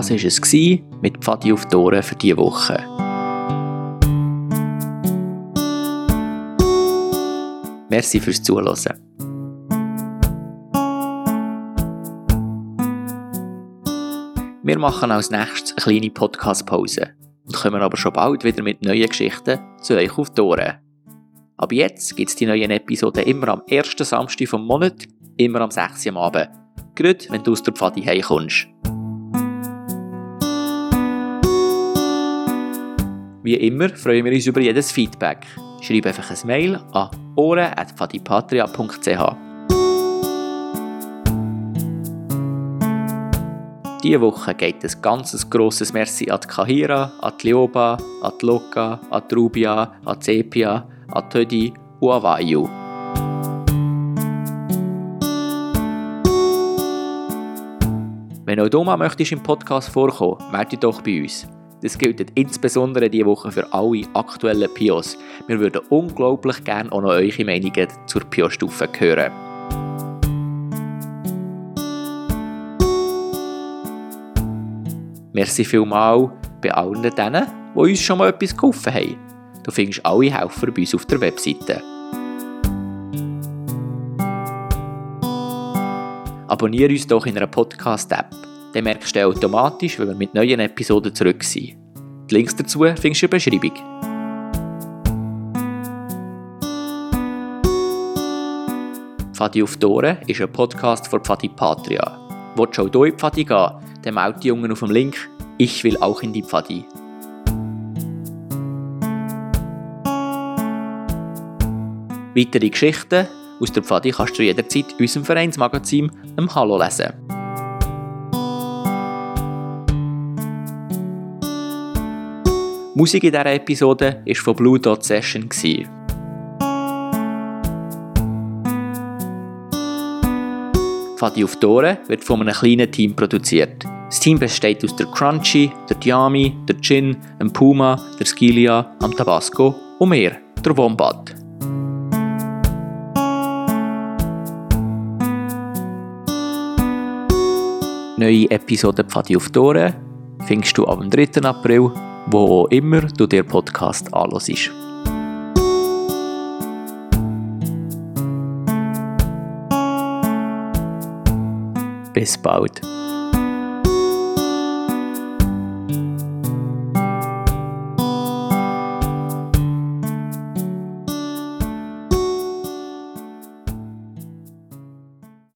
Das war es mit Pfadi auf die Ohren für diese Woche. Merci fürs Zuhören. Wir machen als nächstes eine kleine Podcast-Pause und kommen aber schon bald wieder mit neuen Geschichten zu euch auf die Ohren. Ab jetzt gibt es die neuen Episoden immer am ersten Samstag vom Monat, immer am 6. Uhr am Abend. Gerade wenn du aus der Pfadi heimkommst. Wie immer freuen wir uns über jedes Feedback. Schreib einfach ein Mail an ohren.fadipatria.ch Diese Woche geht ein ganz grosses Merci an die Kahira, an die Lioba, an die Loka, an die Rubia, an die Sepia, an die Tödi und an Vayu. Wenn auch du mal möchtest im Podcast vorkommen, melde dich doch bei uns. Das gilt insbesondere diese Woche für alle aktuellen PIOs. Wir würden unglaublich gerne auch noch eure Meinungen zur PIO-Stufe hören. Merci vielmal bei allen denen, die uns schon mal etwas geholfen haben. Du findest alle Helfer bei uns auf der Webseite. Abonniere uns doch in einer Podcast-App. Dann merkst du automatisch, wenn wir mit neuen Episoden zurück sind. Die Links dazu findest du in der Beschreibung. Pfadi auf die ist ein Podcast von Pfadi Patria. Willst du auch in die Pfadi gehen, dann melde die Jungen auf dem Link «Ich will auch in die Pfadi». Weitere Geschichten aus der Pfadi kannst du jederzeit in unserem Vereinsmagazin im Hallo lesen. Musik in dieser Episode war von Blue Dot Session. Fadi auf Tore wird von einem kleinen Team produziert. Das Team besteht aus der Crunchy, der Diami, der Gin, dem Puma, der Skilia, am Tabasco und mir, der Wombat. Neue Episode Pfadi auf Tore findest du am 3. April, wo auch immer du dir Podcast anhörst. Bis bald.